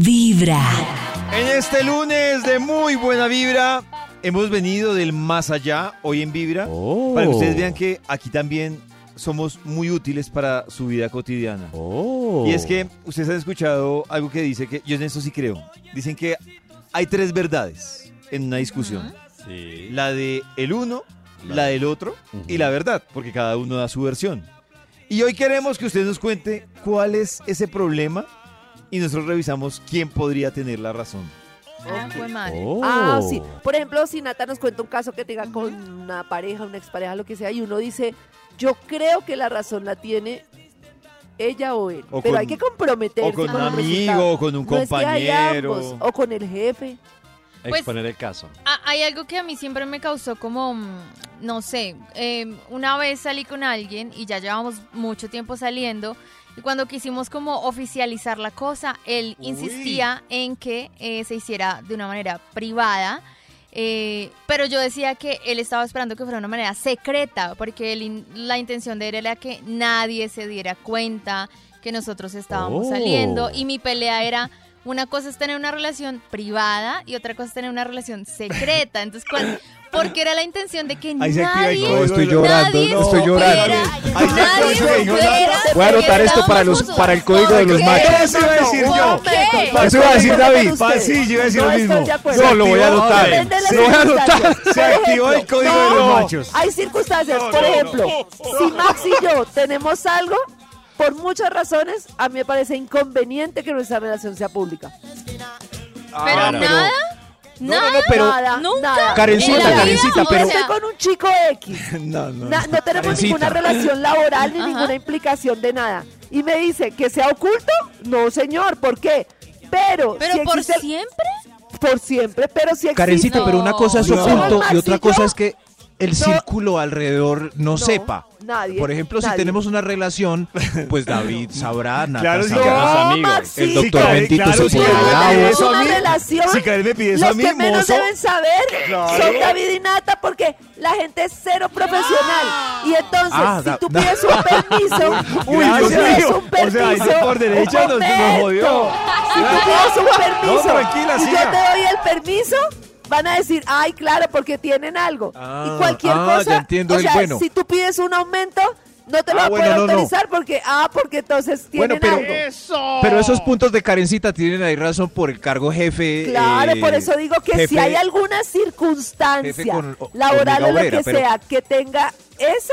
Vibra. En este lunes de muy buena vibra, hemos venido del más allá hoy en Vibra Oh. para que ustedes vean que aquí también somos muy útiles para su vida cotidiana. Oh. Y es que ustedes han escuchado algo que dice que yo en eso sí creo. Dicen que hay tres verdades en una discusión. Sí. La de el uno, la del otro y la verdad, porque cada uno da su versión. Y hoy queremos que usted nos cuente cuál es ese problema y nosotros revisamos quién podría tener la razón. Ah, fue madre. Oh. Ah, sí. Por ejemplo, si Nata nos cuenta un caso que tenga con una pareja, una expareja, lo que sea, y uno dice, yo creo que la razón la tiene ella o él. O pero con- hay que comprometerse O con un el amigo, o con un No es que compañero. ambos, o con el jefe. Pues- Exponer el caso. Hay algo que a mí siempre me causó como, mm, no sé, eh, una vez salí con alguien y ya llevamos mucho tiempo saliendo y cuando quisimos como oficializar la cosa, él Uy. insistía en que eh, se hiciera de una manera privada. eh, pero yo decía que él estaba esperando que fuera de una manera secreta, porque él in- la intención de él era que nadie se diera cuenta que nosotros estábamos Oh. saliendo. Y mi pelea era, una cosa es tener una relación privada y otra cosa es tener una relación secreta. Entonces, ¿cuál- porque era la intención de que Ahí se activa el nadie, código estoy llorando, nadie no, estoy llorando. supiera, Ahí se nadie supiera Voy a anotar esto para los para el código de los ¿Qué? machos. Eso iba a decir yo. no Eso iba a decir David. sí, yo iba a decir no lo mismo. No, lo voy a anotar. Lo voy a anotar. Se activó el código de no, los machos. Hay circunstancias, por ejemplo, si Max y yo tenemos algo, por muchas razones, a mí me parece inconveniente que nuestra relación sea pública. Pero Ah, nada, No, nada. no, no, pero nada, nunca. Karencita, Karencita, pero- Estoy con un chico X. No, no. Na- no tenemos Karencita. ninguna relación laboral ni Ajá. ninguna implicación de nada. Y me dice que sea oculto. No, señor, ¿por qué? Pero, pero si por existe- siempre. por siempre, pero si existe. Karencita, pero una cosa es No. oculto y otra cosa es que el No. círculo alrededor no, sepa. Nadie. Por ejemplo, si nadie. tenemos una relación, pues David sabrá, Nata Claro, sabrá. claro. No, Maxi. El doctor Karen, Bendito claro, se pone bravo. a una relación. Si Karen me pide eso a Los mí, que menos mozo. deben saber Claro. son David y Nata porque la gente es cero profesional. Y entonces, Ah, si tú pides un permiso, Uy, si Dios pides mío. un O sea, permiso, por derecha nos- nos jodió. Si tú pides un permiso No, tranquila, y yo te doy el permiso, van a decir, ay, claro, porque tienen algo. Ah, y cualquier ah, cosa, ya entiendo o el sea, bueno. si tú pides un aumento, no te lo Ah, va a bueno, poder no, no. autorizar porque, ah, porque entonces Bueno, tienen pero, algo. pero esos puntos de Karencita tienen ahí razón por el cargo jefe. Claro, eh, por eso digo que si hay alguna circunstancia con- o- laboral o lo que pero- sea que tenga eso,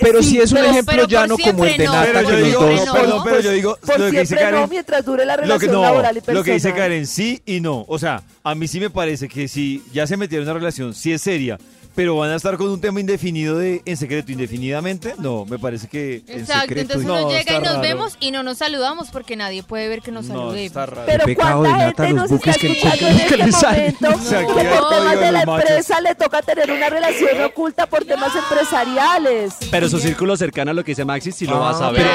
Pero sí, si es un pero- ejemplo pero llano como el de no. Nata, Pero que yo los digo, dos... no, perdón, pero yo digo, por lo que dice siempre no Karen, mientras dure la lo que, relación no, laboral y personal. lo que dice Karen, sí y no. O sea, a mí sí me parece que si ya se metieron en una relación, sí es seria, pero van a estar con un tema indefinido de en secreto indefinidamente, no, me parece que en Exacto, secreto entonces no, uno llega y nos raro. vemos y no nos saludamos porque nadie puede ver que nos No, saludemos. está raro. Pero Qué pecado cuánta de Nata gente los nos buques está que- escuchando en este le salen. momento que por temas de la empresa le toca tener una relación oculta por temas empresariales. Pero su círculo cercano a lo que dice Maxi sí lo vas a Ah, ver.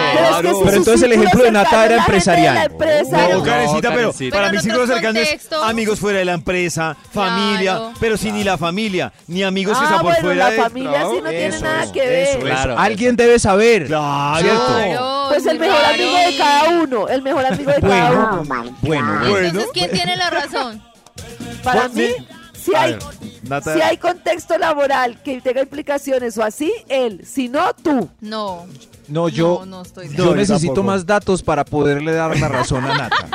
Pero, es que entonces el ejemplo de Nata era empresarial. No, Karencita, pero para en círculo cercano es amigos fuera de la empresa, familia, pero si ni la familia, ni amigos Ah, están por bueno, fuera la del familia trabajo. sí no tiene Eso, nada eso, que ver. eso, Claro. Alguien debe saber. Claro. ¿Cierto? Claro, Pues es el mejor amigo de cada uno, el mejor amigo de cada Bueno, uno. bueno, ¿Y bueno. Entonces, ¿quién tiene la razón? Para mí, mi- si A hay, ver, Nata- si hay contexto laboral que tenga implicaciones o así, él. Si no, tú. No. No, yo, No, no estoy yo necesito tampoco. más datos para poderle dar la razón a Nata.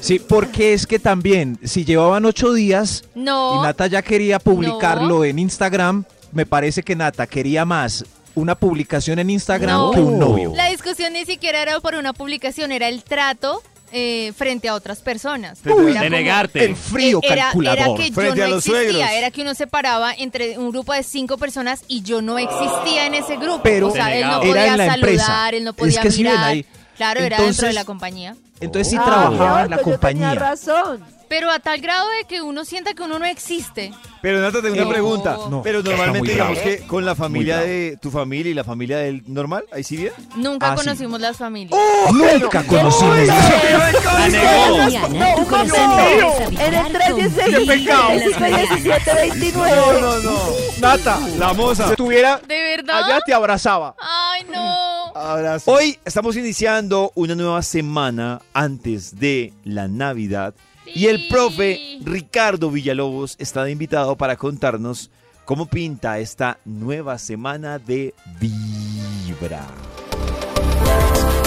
Sí, porque es que también, si llevaban ocho días No. y Nata ya quería publicarlo en Instagram, me parece que Nata quería más una publicación en Instagram No. que un novio. La discusión ni siquiera era por una publicación, era el trato eh, frente a otras personas. Uy, Era de como- negarte. El frío era, calculador. Era que yo Frente a no los existía, suegros. era que uno se paraba entre un grupo de cinco personas y yo no existía en ese grupo. Pero o sea, él no Era podía en la saludar, empresa. él no Es podía que sí ven mirar. ahí. Claro, era dentro de la compañía. Entonces sí Ah, trabajaba en la yo tenía compañía. razón. Pero a tal grado de que uno sienta que uno no existe. Pero Nata, tengo una No. pregunta. No, pero está normalmente muy digamos bravo. que con la familia bravo. de tu familia y la familia del normal, ahí sí bien. Nunca Ah, sí. conocimos las familias. Nunca conocimos. La negó. Mañana, No, tu un corazón momento. empieza a En vibrar el con 316, Vibra en las 17, mañanas. 29. no. Nata, La moza. si estuviera ¿De verdad? allá te abrazaba. Ay, no. Abrazo. Hoy estamos iniciando una nueva semana antes de la Navidad y el profe Ricardo Villalobos está de invitado para contarnos cómo pinta esta nueva semana de Vibra.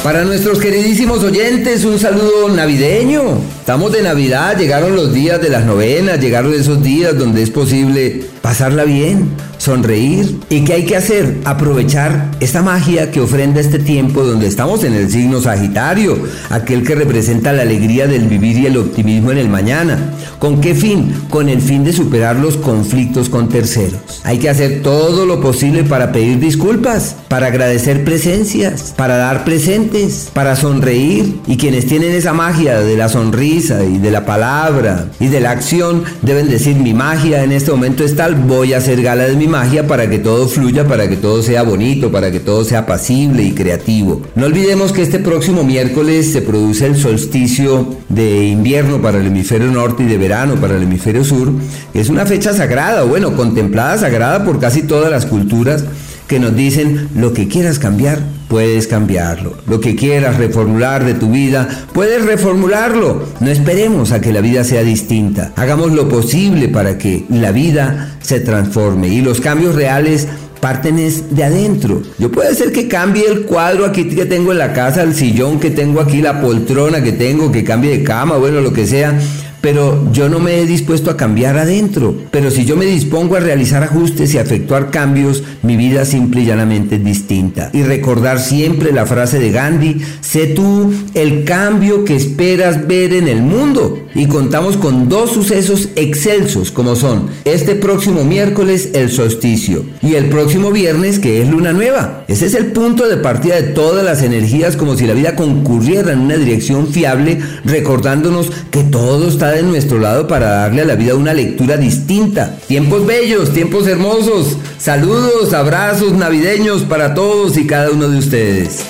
Para nuestros queridísimos oyentes, un saludo navideño. Estamos de Navidad, llegaron los días de las novenas, llegaron esos días donde es posible pasarla bien, sonreír. ¿Y qué hay que hacer? Aprovechar esta magia que ofrenda este tiempo donde estamos en el signo Sagitario, aquel que representa la alegría del vivir y el optimismo en el mañana. ¿Con qué fin? Con el fin de superar los conflictos con terceros. Hay que hacer todo lo posible para pedir disculpas, para agradecer presencias, para dar presentes, para sonreír. Y quienes tienen esa magia de la sonrisa y de la palabra y de la acción deben decir mi magia en este momento es tal, voy a hacer gala de mi magia para que todo fluya, para que todo sea bonito, para que todo sea pasible y creativo. No olvidemos que este próximo miércoles se produce el solsticio de invierno para el hemisferio norte y de verano para el hemisferio sur. Es una fecha sagrada, bueno, contemplada sagrada por casi todas las culturas que nos dicen lo que quieras cambiar, puedes cambiarlo. Lo que quieras reformular de tu vida, puedes reformularlo. No esperemos a que la vida sea distinta. Hagamos lo posible para que la vida se transforme y los cambios reales parten es de adentro. Yo puede ser que cambie el cuadro aquí que tengo en la casa, el sillón que tengo aquí, la poltrona que tengo, que cambie de cama, bueno, lo que sea pero yo no me he dispuesto a cambiar adentro. Pero si yo me dispongo a realizar ajustes y efectuar cambios, mi vida simple y llanamente es distinta. Y recordar siempre la frase de Gandhi, sé tú el cambio que esperas ver en el mundo. Y contamos con dos sucesos excelsos como son este próximo miércoles el solsticio y el próximo viernes que es luna nueva. Ese es el punto de partida de todas las energías como si la vida concurriera en una dirección fiable recordándonos que todo está de nuestro lado para darle a la vida una lectura distinta. Tiempos bellos, tiempos hermosos. Saludos, abrazos navideños para todos y cada uno de ustedes.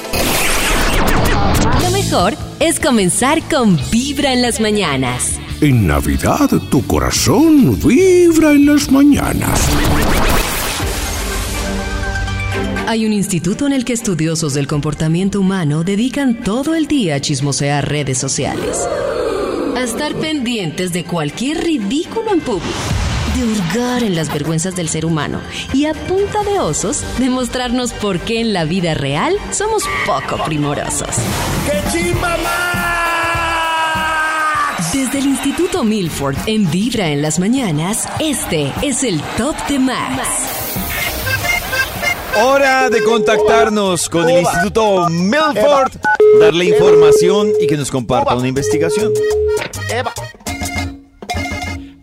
Lo mejor es comenzar con Vibra en las mañanas. En Navidad tu corazón vibra en las mañanas. Hay un instituto en el que estudiosos del comportamiento humano dedican todo el día a chismosear redes sociales. A estar pendientes de cualquier ridículo en público. De hurgar en las vergüenzas del ser humano. Y a punta de osos, demostrarnos por qué en la vida real somos poco primorosos. Desde el Instituto Milford en Vibra en las mañanas, este es el Top de Max. Hora de contactarnos con el Instituto Milford, darle información y que nos comparta una investigación.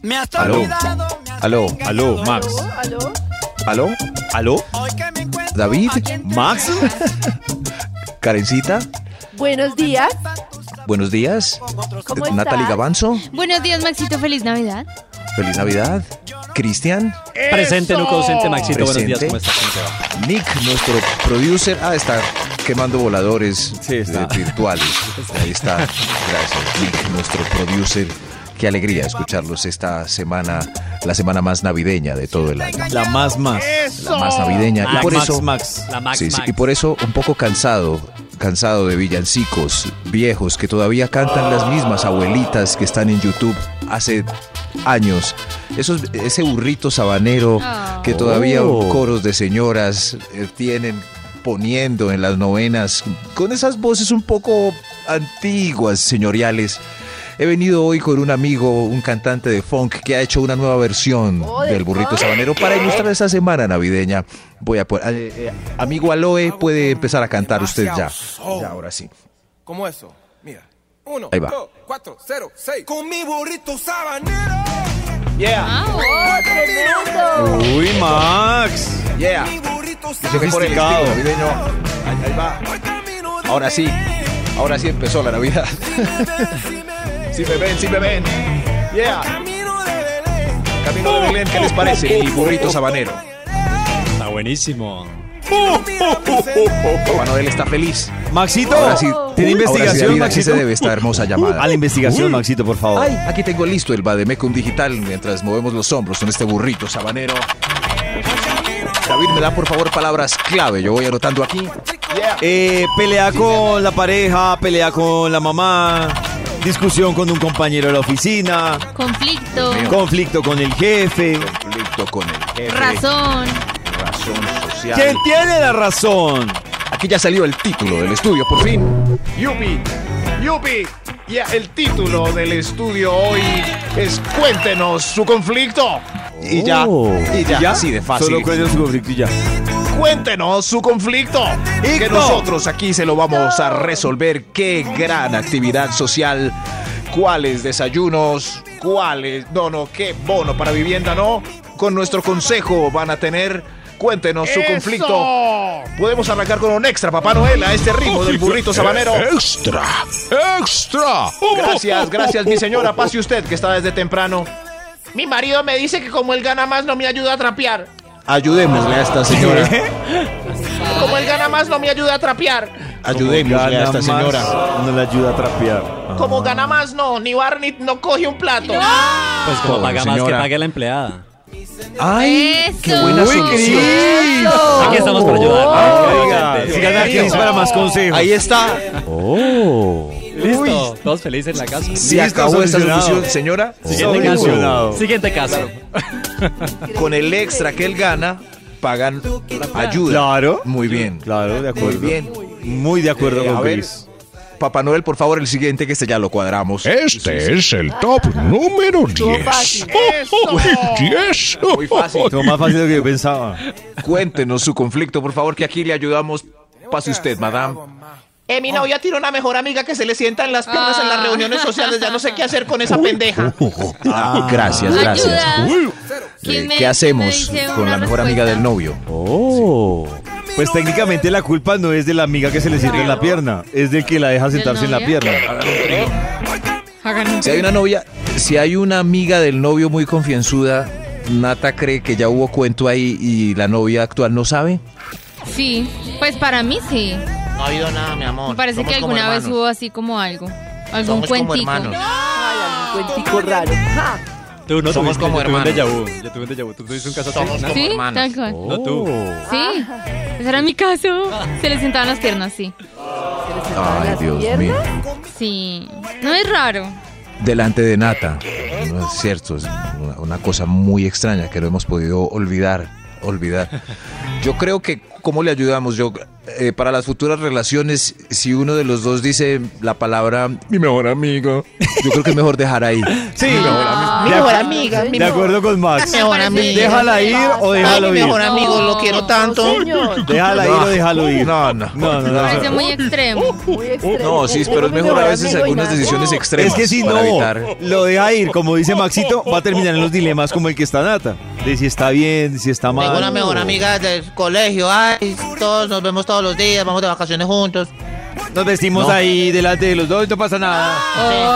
Me has Aló. olvidado, me has Aló, Aló, Max. ¿Aló? aló, ¿Aló? David, ¿Max? Karencita, Buenos días. buenos días. ¿Cómo Natalie estás? Gavanzo, Buenos días, Maxito. Feliz Navidad. feliz Navidad. Cristian, Presente, Nuco Docente, Maxito. Buenos días, Presente. ¿cómo estás? ¿Cómo te va? Nick, nuestro producer. Ah, está quemando voladores Sí, está. virtuales. Ahí está. Gracias, nuestro producer. Qué alegría escucharlos esta semana, la semana más navideña de todo el año. La más más. La más navideña. La y por Max eso, Max. La Max Sí, sí, Max. y por eso un poco cansado, cansado de villancicos viejos que todavía cantan las mismas abuelitas que están en YouTube hace años. Esos, ese burrito sabanero que todavía Oh. coros de señoras eh, tienen poniendo en las novenas con esas voces un poco antiguas, señoriales. He venido hoy con un amigo, un cantante de funk que ha hecho una nueva versión Oh, ¿de del burrito sabanero para ilustrar esta semana navideña. Voy a poner, eh, eh, amigo Aloe, puede empezar a cantar usted ya. Ya, ahora sí. ¿Cómo eso? Mira. Uno, Ahí va. dos, cuatro, cero, seis. Con mi burrito sabanero. ¡Oh, tremendo! Uy, Max. Yeah. Sofisticado. estilo navideño. Ahí, ahí va. Ahora sí. Ahora sí empezó la Navidad. Sí me ven, sí me ven. Yeah. camino de Belén. Camino de Belén, ¿qué les parece? Mi burrito sabanero. Está buenísimo. Papá Noel está feliz. Maxito, Ahora sí. ¿tiene Ahora sí, investigación, David, aquí se Maxito? debe esta hermosa llamada. A la investigación, Maxito, por favor. Ay, aquí tengo listo el Bademecum digital mientras movemos los hombros con este burrito sabanero. David, me da por favor palabras clave. Yo voy anotando aquí. Eh, pelea con la pareja, pelea con la mamá, discusión con un compañero de la oficina, Conflicto, conflicto con el jefe. Conflicto con el jefe. razón. Razón social. ¿Quién tiene la razón? Aquí ya salió el título del estudio, por fin. Yupi, Yupi. Ya el título del estudio hoy es Cuéntenos su conflicto. Y ya, Oh. y ya, así de fácil. Solo cuenten su conflicto y ya. Cuéntenos su conflicto. que nosotros aquí se lo vamos a resolver. Qué gran actividad social. ¿Cuáles desayunos? ¿Cuáles? No, no, qué bono para vivienda, ¿no? Con nuestro consejo van a tener. Cuéntenos su ¡Eso! conflicto. Podemos arrancar con un extra, Papá Noel, a este ritmo del burrito sabanero. Extra, extra. Gracias, gracias, mi señora. Pase usted, que está desde temprano. Mi marido me dice que como él gana más no me ayuda a trapear. Ayudémosle a esta señora. Como él gana más no me ayuda a trapear. Ayudémosle a esta señora. No le ayuda a trapear. Como gana más no, ni barra ni no coge un plato. Pues como paga más que pague la empleada. ¡Ay! ¡Qué buena Uy, solución! Cris. Aquí estamos para ayudar. Oiga, Oyente. sigan a Cris para más consejos. Ahí está. Listo, todos felices en la casa. Se Listo, acabó esta solución, señora. Siguiente caso. Siguiente caso. Con el extra que él gana, pagan ayuda. Claro. Muy bien. Claro, de acuerdo. Muy bien. Muy de acuerdo Eh, con. Cris. Papá Noel, por favor, el siguiente que este ya lo cuadramos. Este es el top número 10. fácil. Oh, 10. Muy fácil. Estuvo más fácil de lo que yo pensaba. Cuéntenos su conflicto, por favor, que aquí le ayudamos. Pase usted, madame. Eh, mi novia tiene una mejor amiga que se le sienta en las piernas en las reuniones sociales. Ya no sé qué hacer con esa pendeja. Ah, gracias, gracias. Eh, ¿Quién me- ¿Qué hacemos con la mejor amiga del novio? Oh. Pues técnicamente la culpa no es de la amiga que se le sienta en la pierna, es del que la deja sentarse en la pierna. Un- Si hay una novia, si hay una amiga del novio muy confianzuda, Nata cree que ya hubo cuento ahí y la novia actual no sabe. Sí, pues para mí sí. No ha habido nada, mi amor. Me parece Somos que alguna vez hermanos. hubo así como algo. Algún Somos como cuentico. hermanos. Ay, algún cuentico raro. Ja. Tú no Somos tuviste, como yo tuve un hermanos. déjà vu. Yo tuve un déjà vu. ¿Tú tuviste un caso así? Somos como Sí, hermanos. tal cual. No tú. Sí, ese era mi caso. Se le sentaban las piernas, sí. Ay, las Dios piernas? mío. Sí. No es raro. Delante de Nata. No es cierto, es una, una cosa muy extraña que no hemos podido olvidar. Olvidar. Yo creo que, ¿cómo le ayudamos? Yo, eh, para las futuras relaciones, si uno de los dos dice la palabra mi mejor amigo, yo creo que es mejor dejar ahí. Sí, Mi de, mejor amiga, mi de mejor, acuerdo con Max. mejor amiga. Déjala ir o Ay, déjalo mi ir. mejor amigo, lo quiero tanto. No. Déjala ir o déjalo ir. No, no. No, no, no. Parece muy extremo. Muy extremo. No, sí, pero es mejor a veces algunas decisiones extremas. Es que si no evitar- lo deja ir, como dice Maxito, va a terminar en los dilemas como el que está Nata. De si está bien, de si está Tengo una mal. mejor amiga del colegio. Ay, todos nos vemos todos los días, vamos de vacaciones juntos. Nos vestimos No. ahí delante de los dos y no pasa nada.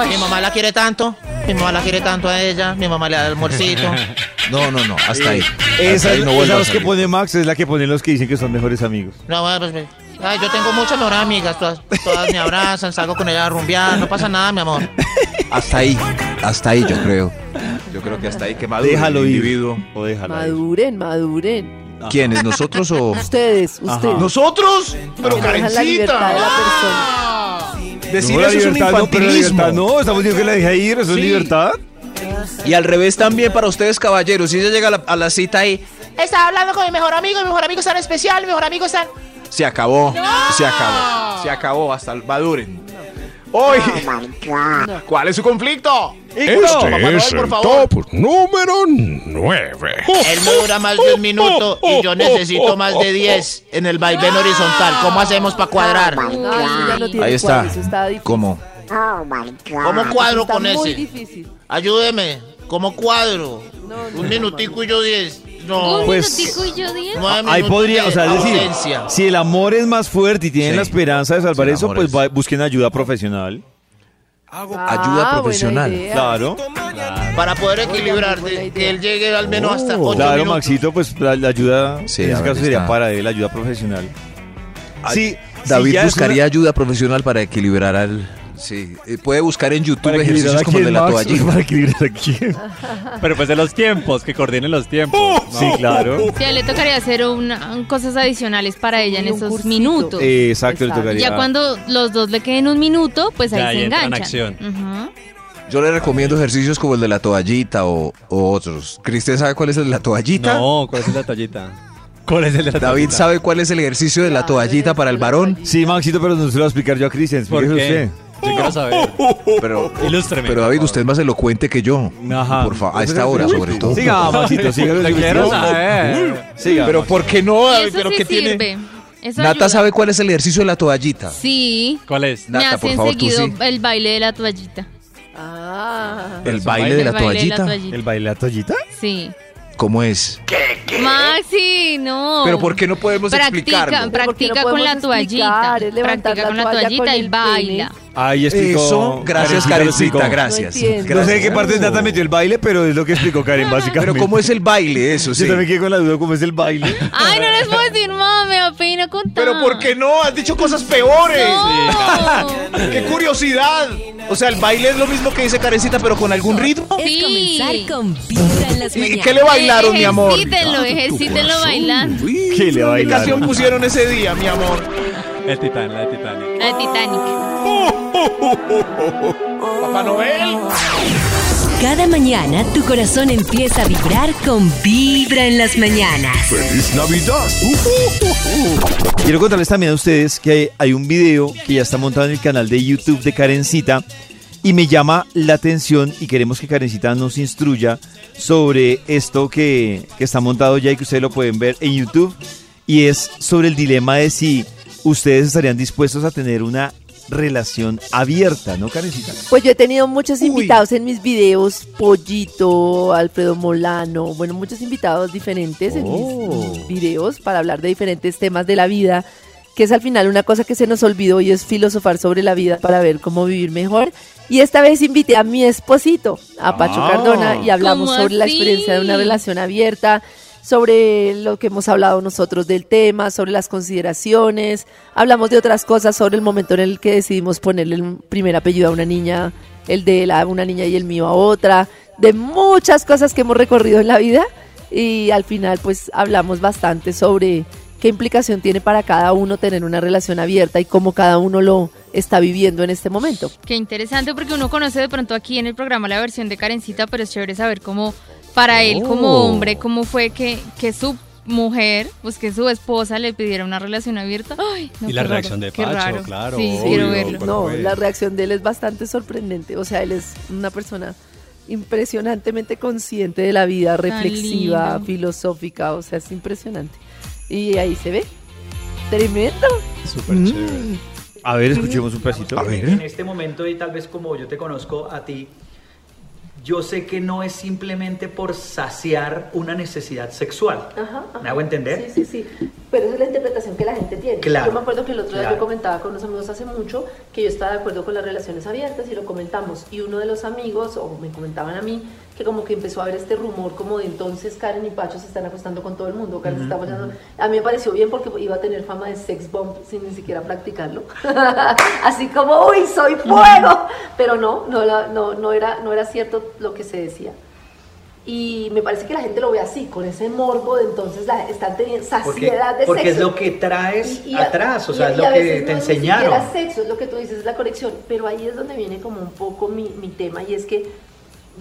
Sí, mi mamá la quiere tanto. Mi mamá la quiere tanto a ella. Mi mamá le da almuercito. No, no, no, hasta ahí. Esa es no esa vuelvas los a que pone Max, es la que ponen los que dicen que son mejores amigos. No, bueno, pues, ay, yo tengo muchas mejores amigas. Todas, todas me abrazan, salgo con ella a rumbear. No pasa nada, mi amor. Hasta ahí, hasta ahí yo creo. Yo creo que hasta ahí que madure Déjalo el ir. individuo. O déjalo ir. Maduren, maduren. ¿Quiénes? ¿Nosotros o...? Ustedes, ustedes. ¿Nosotros? Pero Que no dejan la libertad de la persona. Decir No, la eso es un libertad no, pero la infantilismo. libertad no, estamos diciendo que la deje ir, eso es libertad. Y al revés también para ustedes, caballeros. Si ella llega a la, a la cita y Estaba hablando con mi mejor amigo. Mi mejor amigo es tan especial. Mi mejor amigo es tan. se acabó, se acabó, se acabó, hasta el maduren. Hoy, ¿cuál es su conflicto? Este Papá Noel, es por el favor. top número 9. Él me dura más de un minuto y yo necesito más de 10 en el vaivén horizontal. ¿Cómo hacemos para cuadrar? No, eso ya no tiene Ahí está. cuadro, eso está difícil. ¿Cómo? ¿Cómo cuadro Está con muy ese? difícil. Ayúdeme. ¿Cómo cuadro? No, no, Un minutico y yo 10. No. Un Pues- minutico y yo diez. Nueve Ahí minutos podría, de o sea, es decir, ausencia. si el amor es más fuerte y tienen Sí. la esperanza de salvar Si el eso, amor pues es- va- busquen ayuda profesional. Ah, Ayuda buena profesional. Claro, Para poder equilibrar, buena de- idea. que él llegue al menos hasta Oh. 8 claro, minutos. Maxito, pues la, la ayuda, Sí, en a ese ver, caso sería está. para él, ayuda profesional. Sí, David si ya es buscaría una- ayuda profesional para equilibrar al Sí, eh, puede buscar en YouTube Para ejercicios como el de la Max? toallita. Para equilibrar a quién. Pero pues de los tiempos, que coordinen los tiempos. Sí, claro. Sí, a él le tocaría hacer una- cosas adicionales para ella en esos cursito. minutos. Eh, exacto, le tocaría. ya cuando los dos le queden un minuto, pues ahí Ya, se ahí entra en enganchan. acción. Yo le recomiendo ejercicios como el de la toallita o, o otros. ¿Cristian sabe cuál es el de la toallita? No, ¿cuál es la toallita? ¿Cuál es el de la David toallita? sabe cuál es el ejercicio de la Claro, toallita para el varón. Sí, Maxito, pero no se lo voy a explicar yo a Cristian. ¿Por qué? Yo quiero saber. Pero, Ilústreme. pero David, usted es más elocuente que yo. Ajá. Por favor, a esta hora sobre todo. Siga, Maxito, siga. Quiero saber. Siga. Pero ¿por qué no, David? eso ¿Pero sí qué sirve. tiene? Eso Nata ayuda. sabe cuál es el ejercicio de la toallita. Sí. ¿Cuál es? Me Nata, por hacen favor, tú seguido sí. el baile de la toallita. Ah. El baile de el la baile de la toallita. ¿El baile de la toallita? Sí. ¿Cómo es? Maxi, no. Pero ¿por qué no podemos practica, explicarlo? ¿por qué no practica con la toallita. Practica la con la toallita y baila. Ahí explicó. Eso, gracias Karencita gracias. No entiendo. No sé de qué parte de Nata metió el baile, pero es lo que explicó Karen, básicamente. Pero ¿cómo es el baile? Eso sí. Yo también quedé con la duda cómo es el baile. Ay, no les puedo decir, mamá, me da pena contar. Pero ¿por qué no? Has dicho cosas peores. No. ¡Qué curiosidad! O sea, el baile es lo mismo que dice Karencita, pero con algún ritmo. Es Sí. comenzar con en las ¿Y mañanas. qué le bailaron, mi amor? Ejercítenlo, ejercítenlo bailando. ¿Qué le ¿Qué canción bailaron? pusieron ese día, mi amor? El titán, la de Titanic. La de Titanic. Papá Noel. Cada mañana tu corazón empieza a vibrar con Vibra en las mañanas. ¡Feliz Navidad! Quiero contarles también a ustedes que hay, un video que ya está montado en el canal de YouTube de Karencita y me llama la atención y queremos que Karencita nos instruya sobre esto que, que está montado ya y que ustedes lo pueden ver en YouTube y es sobre el dilema de si ustedes estarían dispuestos a tener una relación abierta, ¿no, Karencita? Pues yo he tenido muchos invitados en mis videos, Pollito, Alfredo Molano, bueno, muchos invitados diferentes en Oh. mis videos para hablar de diferentes temas de la vida, que es al final una cosa que se nos olvidó y es filosofar sobre la vida para ver cómo vivir mejor. Y esta vez invité a mi esposito, a Pacho Ah. Cardona, y hablamos ¿Cómo sobre la experiencia de una relación abierta, sobre lo que hemos hablado nosotros del tema, sobre las consideraciones, hablamos de otras cosas, sobre el momento en el que decidimos ponerle el primer apellido a una niña, el de la, una niña y el mío a otra, de muchas cosas que hemos recorrido en la vida y al final pues hablamos bastante sobre qué implicación tiene para cada uno tener una relación abierta y cómo cada uno lo está viviendo en este momento. Qué interesante porque uno conoce de pronto aquí en el programa la versión de Karencita, pero es chévere saber cómo, para él como Oh. hombre, cómo fue que, que su mujer, pues que su esposa le pidiera una relación abierta. Ay, no, Y la reacción raro, de Pacho, raro. claro, Sí, obvio, quiero verlo. ¿Cuál No, fue? la reacción de él es bastante sorprendente. O sea, él es una persona impresionantemente consciente de la vida, reflexiva, filosófica. O sea, es impresionante. Y ahí se ve. Tremendo. Súper chévere. A ver, escuchemos un pedacito. A ver. En este momento y tal vez como yo te conozco a ti, yo sé que no es simplemente por saciar una necesidad sexual. ¿Me hago entender? Sí, sí, sí. Pero esa es la interpretación que la gente tiene. Claro. Yo me acuerdo que el otro día Claro. yo comentaba con unos amigos hace mucho que yo estaba de acuerdo con las relaciones abiertas y lo comentamos. Y uno de los amigos, o me comentaban a mí, que como que empezó a haber este rumor como de entonces Karen y Pacho se están acostando con todo el mundo. Karen se está apoyando. A mí me pareció bien porque iba a tener fama de sex bomb sin ni siquiera practicarlo. Así como, uy, soy fuego. Pero no, no, no, no, era, no era cierto lo que se decía. Y me parece que la gente lo ve así, con ese morbo de entonces la, están teniendo Porque, saciedad de porque es sexo. lo que traes Y- y a- atrás, o y- sea, es lo que te no es enseñaron. Ni sexo, es lo que tú dices, es la conexión. Pero ahí es donde viene como un poco mi, mi tema y es que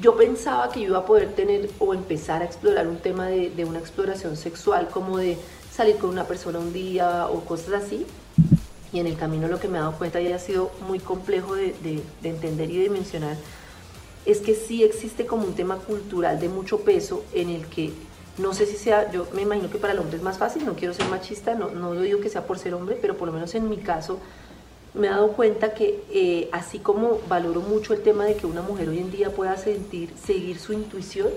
yo pensaba que iba a poder tener o empezar a explorar un tema de, una exploración sexual, como de salir con una persona un día o cosas así. Y en el camino lo que me he dado cuenta y ha sido muy complejo de, de- de entender y de mencionar es que sí existe como un tema cultural de mucho peso en el que no sé si sea, yo me imagino que para el hombre es más fácil, no quiero ser machista, no, no lo digo que sea por ser hombre, pero por lo menos en mi caso me he dado cuenta que eh, así como valoro mucho el tema de que una mujer hoy en día pueda sentir, seguir su intuición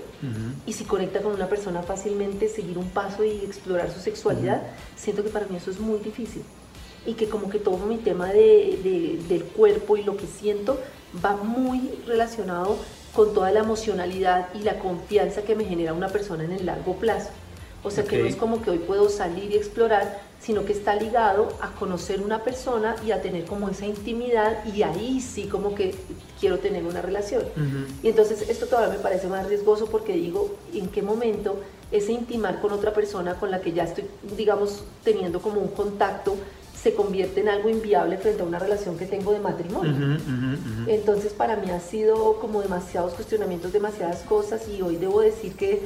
y si conecta con una persona fácilmente, seguir un paso y explorar su sexualidad, siento que para mí eso es muy difícil. Y que como que todo mi tema de, de- del cuerpo y lo que siento va muy relacionado con toda la emocionalidad y la confianza que me genera una persona en el largo plazo. O sea que no es como que hoy puedo salir y explorar, sino que está ligado a conocer una persona y a tener como esa intimidad y ahí sí como que quiero tener una relación. Y entonces esto todavía me parece más riesgoso porque digo, ¿en qué momento ese intimar con otra persona con la que ya estoy, digamos, teniendo como un contacto, se convierte en algo inviable frente a una relación que tengo de matrimonio? Entonces para mí ha sido como demasiados cuestionamientos, demasiadas cosas y hoy debo decir que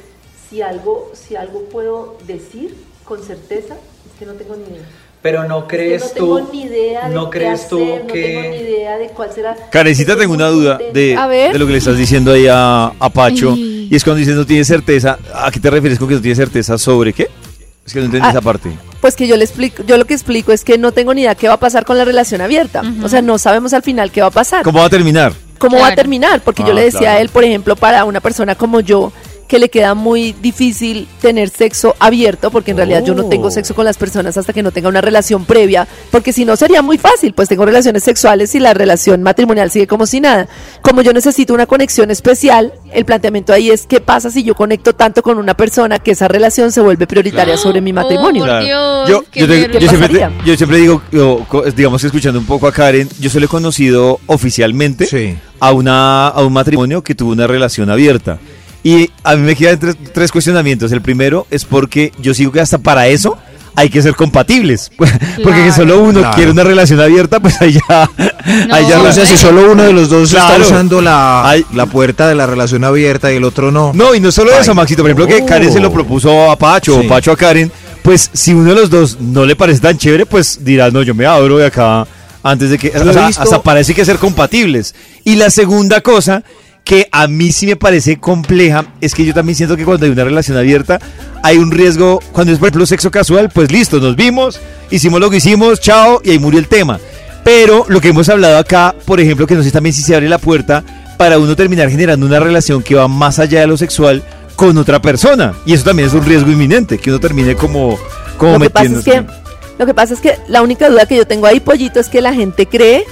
si algo, si algo puedo decir con certeza es que no tengo ni idea. Pero no crees es que no tú. tengo ni idea de no qué crees tú hacer, no que. tengo ni idea de cuál será. Karencita, tengo una duda de, A ver. de lo que le estás diciendo ahí a, a Pacho. Y es cuando dices no tienes certeza. ¿A qué te refieres con que no tienes certeza sobre qué? Es que no entendí Ah. esa parte. Pues que yo le explico, yo lo que explico es que no tengo ni idea qué va a pasar con la relación abierta. O sea, no sabemos al final qué va a pasar. ¿Cómo va a terminar? cómo va a terminar, porque yo Ah, le decía claro. a él, por ejemplo, para una persona como yo, que le queda muy difícil tener sexo abierto, porque en realidad yo no tengo Oh. sexo con las personas hasta que no tenga una relación previa, porque si no sería muy fácil, pues tengo relaciones sexuales y la relación matrimonial sigue como si nada. Como yo necesito una conexión especial, el planteamiento ahí es qué pasa si yo conecto tanto con una persona que esa relación se vuelve prioritaria sobre mi matrimonio. Dios, yo, yo, te- yo siempre, yo siempre digo, digamos que escuchando un poco a Karen, yo solo he conocido oficialmente a, una, a un matrimonio que tuvo una relación abierta. Y a mí me quedan tres, tres cuestionamientos. El primero es porque yo sigo que hasta para eso hay que ser compatibles. Porque que solo uno Claro. quiere una relación abierta, pues ahí ya... ahí ya o sea, si solo uno de los dos está Claro. usando la, la puerta de la relación abierta y el otro no. No, y no solo eso, Maxito. Por ejemplo, que Oh. Karen se lo propuso a Pacho Sí. o Pacho a Karen. Pues si uno de los dos no le parece tan chévere, pues dirá, no, yo me abro de acá antes de que... O sea, hasta parece que ser compatibles. Y la segunda cosa que a mí sí me parece compleja es que yo también siento que cuando hay una relación abierta hay un riesgo, cuando es por ejemplo sexo casual, pues listo, nos vimos, hicimos lo que hicimos, chao, y ahí murió el tema. Pero lo que hemos hablado acá, por ejemplo, que no sé también si se abre la puerta para uno terminar generando una relación que va más allá de lo sexual con otra persona. Y eso también es un riesgo inminente, que uno termine como, como lo que pasa es que lo que pasa es que la única duda que yo tengo ahí pollito es que la gente cree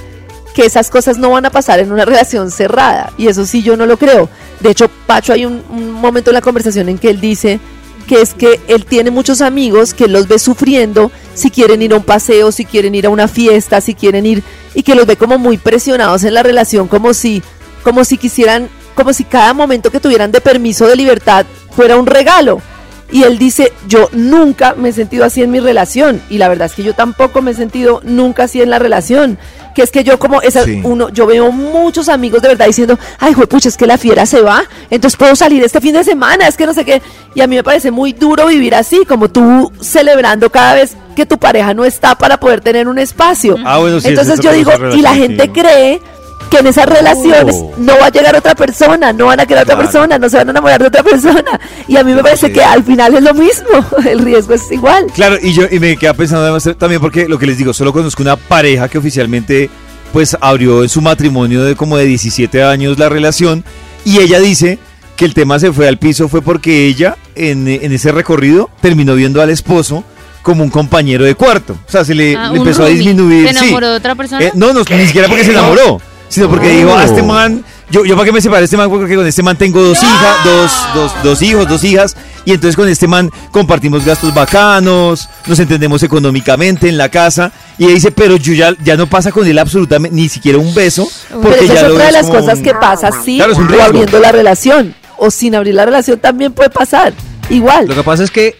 que esas cosas no van a pasar en una relación cerrada y eso sí yo no lo creo de hecho Pacho hay un, momento en la conversación en que él dice que es que él tiene muchos amigos que los ve sufriendo si quieren ir a un paseo, si quieren ir a una fiesta, si quieren ir y que los ve como muy presionados en la relación, como si, como si quisieran, como si cada momento que tuvieran de permiso de libertad fuera un regalo. Y él dice, yo nunca me he sentido así en mi relación. Y la verdad es que yo tampoco me he sentido nunca así en la relación. Que es que yo como esa, Sí. uno, yo veo muchos amigos de verdad diciendo, ay, pucha, es que la fiera se va, entonces puedo salir este fin de semana, es que no sé qué. Y a mí me parece muy duro vivir así, como tú celebrando cada vez que tu pareja no está para poder tener un espacio. Ah, bueno, sí, entonces es yo digo, y la gente cree que en esas relaciones Oh. no va a llegar otra persona, no van a quedar otra persona, no se van a enamorar de otra persona. Y a mí me parece que al final es lo mismo, el riesgo es igual. Claro, y yo y me queda pensando además también porque lo que les digo, solo conozco una pareja que oficialmente pues abrió en su matrimonio de como de 17 años la relación y ella dice que el tema se fue al piso fue porque ella en, en ese recorrido terminó viendo al esposo como un compañero de cuarto. O sea, se le, Ah, le empezó a disminuir. ¿Se sí. enamoró de otra persona? Eh, no, no, ni siquiera porque se enamoró, sino porque dijo, Oh. a este man, yo, yo para qué me separé de este man, porque con este man tengo dos hijas, dos, dos, dos hijos, dos hijas, y entonces con este man compartimos gastos bacanos, nos entendemos económicamente en la casa, y ella dice, pero yo ya, ya no pasa con él absolutamente ni siquiera un beso, porque Pero esa ya es lo otra de las cosas un- que pasa, sí, Claro, es un o abriendo la relación, o sin abrir la relación también puede pasar, igual. Lo que pasa es que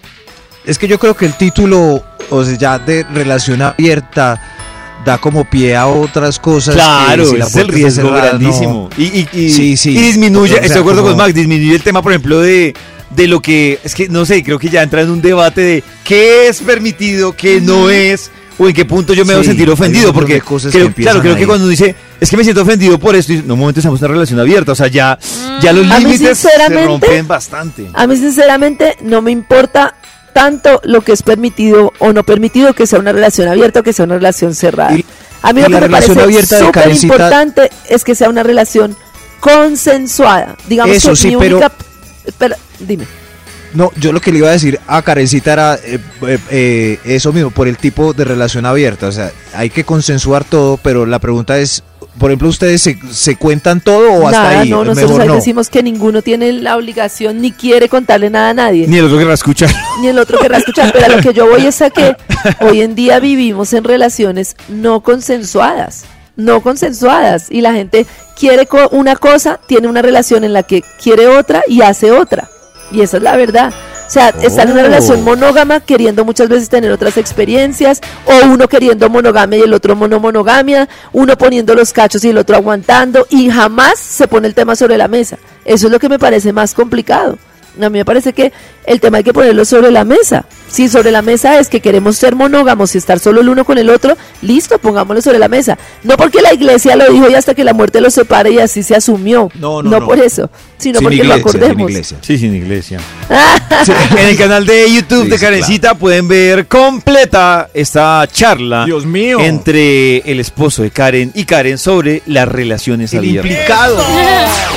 es que yo creo que el título, o sea, ya de relación abierta da como pie a otras cosas. que Claro, si la ese es el riesgo cerrada, no. grandísimo. Y, y, y- Sí, sí. y disminuye, O sea, estoy de acuerdo como- con Max, disminuye el tema, por ejemplo, de, de lo que, es que no sé, creo que ya entra en un debate de qué es permitido, qué no es, o en qué punto yo me debo Sí, sentir hay ofendido, un montón porque cosas creo, que claro, creo que cuando uno dice, es que me siento ofendido por esto, y no, un momento estamos en una relación abierta, o sea, ya, ya los A mí, límites se rompen bastante. A mí sinceramente no me importa tanto lo que es permitido o no permitido que sea una relación abierta o que sea una relación cerrada. Y- a mí lo que me parece súper importante es que sea una relación consensuada. Digamos Eso que sí, mi pero- única... Espera, dime. No, yo lo que le iba a decir a Karencita era eh, eh, eh, eso mismo, por el tipo de relación abierta. O sea, hay que consensuar todo, pero la pregunta es, por ejemplo, ustedes se, se cuentan todo o hasta Nada, ahí. no, nosotros Mejor ahí no. decimos que ninguno tiene la obligación ni quiere contarle nada a nadie. Ni el otro que la escucha. ni el otro querrá escuchar, pero a lo que yo voy es a que hoy en día vivimos en relaciones no consensuadas, no consensuadas, y la gente quiere co- una cosa, tiene una relación en la que quiere otra y hace otra, y esa es la verdad. O sea, está en una Oh. relación monógama queriendo muchas veces tener otras experiencias, o uno queriendo monogamia y el otro mono monogamia, uno poniendo los cachos y el otro aguantando, y jamás se pone el tema sobre la mesa. Eso es lo que me parece más complicado. A mí me parece que el tema hay que ponerlo sobre la mesa. Si sobre la mesa es que queremos ser monógamos y estar solo el uno con el otro, listo, pongámoslo sobre la mesa. No porque la iglesia lo dijo y hasta que la muerte los separe y así se asumió. No, no, no. por eso, sino Sin porque iglesia, lo acordemos. sin iglesia. Sí, sin iglesia. Sí, en el canal de YouTube Sí, de Karencita pueden ver completa esta charla Dios mío. entre el esposo de Karen y Karen sobre las relaciones El abiertas. implicado.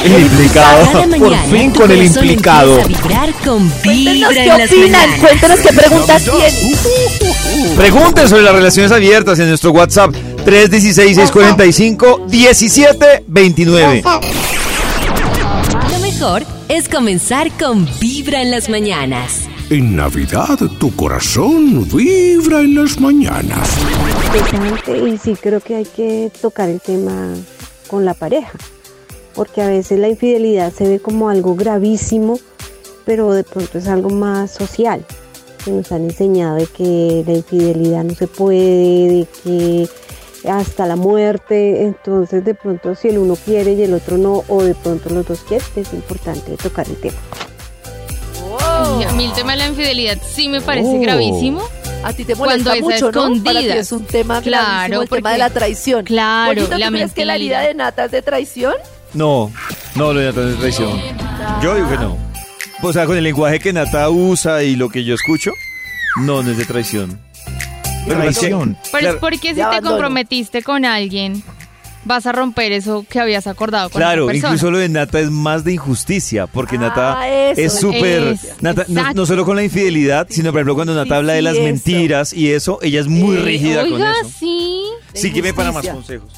El implicado. Mañana fin con el implicado. Cuéntenos qué opinan, mañanas. cuéntenos qué preguntas tienen. Pregunten sobre las relaciones abiertas en nuestro WhatsApp 316-645-1729. Lo mejor es comenzar con vibra en las mañanas. En Navidad tu corazón vibra en las mañanas. y sí creo que hay que tocar el tema con la pareja, porque a veces la infidelidad se ve como algo gravísimo, pero de pronto es algo más social, que nos han enseñado de que la infidelidad no se puede, de que hasta la muerte, entonces de pronto si el uno quiere y el otro no, o de pronto los dos quieren, es importante tocar el tema. A mí el tema de la infidelidad sí me parece Oh. gravísimo. A ti te Cuando molesta es mucho, ¿no? escondida. Para ti es un tema claro, el tema de la traición. Claro, Pollito, ¿tú la crees que la herida de Nata es de traición? No, no, lo de Nata no es traición. Yo digo que no. O sea, con el lenguaje que Nata usa y lo que yo escucho, no, no es de traición. Traición. Pero Claro. es porque si te abandono. comprometiste con alguien, vas a romper eso que habías acordado con Claro, esa persona. incluso lo de Nata es más de injusticia, porque Nata eso, es súper... Nata, no, solo con la infidelidad, sino por ejemplo cuando Nata Sí, habla de las eso. mentiras y eso, ella es muy Eh, rígida con Oiga, eso. sí. Sí, que me para más consejos.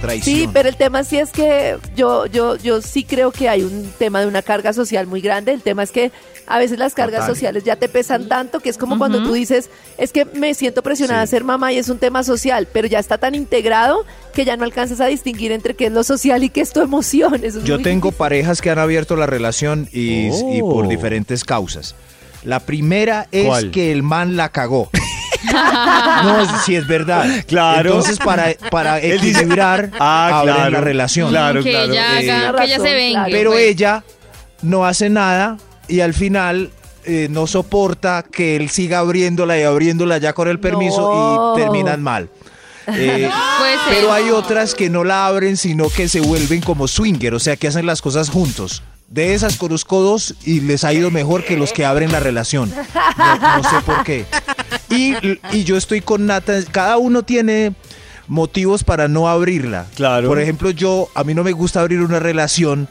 Traición. Sí, pero el tema sí es que yo, yo, yo sí creo que hay un tema de una carga social muy grande. El tema es que a veces las cargas Total. sociales ya te pesan tanto que es como cuando tú dices, es que me siento presionada a ser mamá y es un tema social, pero ya está tan integrado que ya no alcanzas a distinguir entre qué es lo social y qué es tu emoción. Eso es Yo tengo difícil. parejas que han abierto la relación y, y por Oh. diferentes causas. La primera es ¿Cuál? que el man la cagó. No, es- sí es verdad. Claro. Entonces, para, para equilibrar, Ah, abren claro. la relación. Claro, que claro. ella Eh, haga, que ella se claro. Pero pues. ella no hace nada y al final eh, no soporta que él siga abriéndola y abriéndola ya con el permiso No. y terminan mal. Eh, pero hay otras que no la abren, sino que se vuelven como swinger, o sea, que hacen las cosas juntos. De esas conozco dos y les ha ido mejor que los que abren la relación. No, no sé por qué. Y, y yo estoy con Nata, cada uno tiene motivos para no abrirla. Claro. Por ejemplo, yo, a mí no me gusta abrir una relación,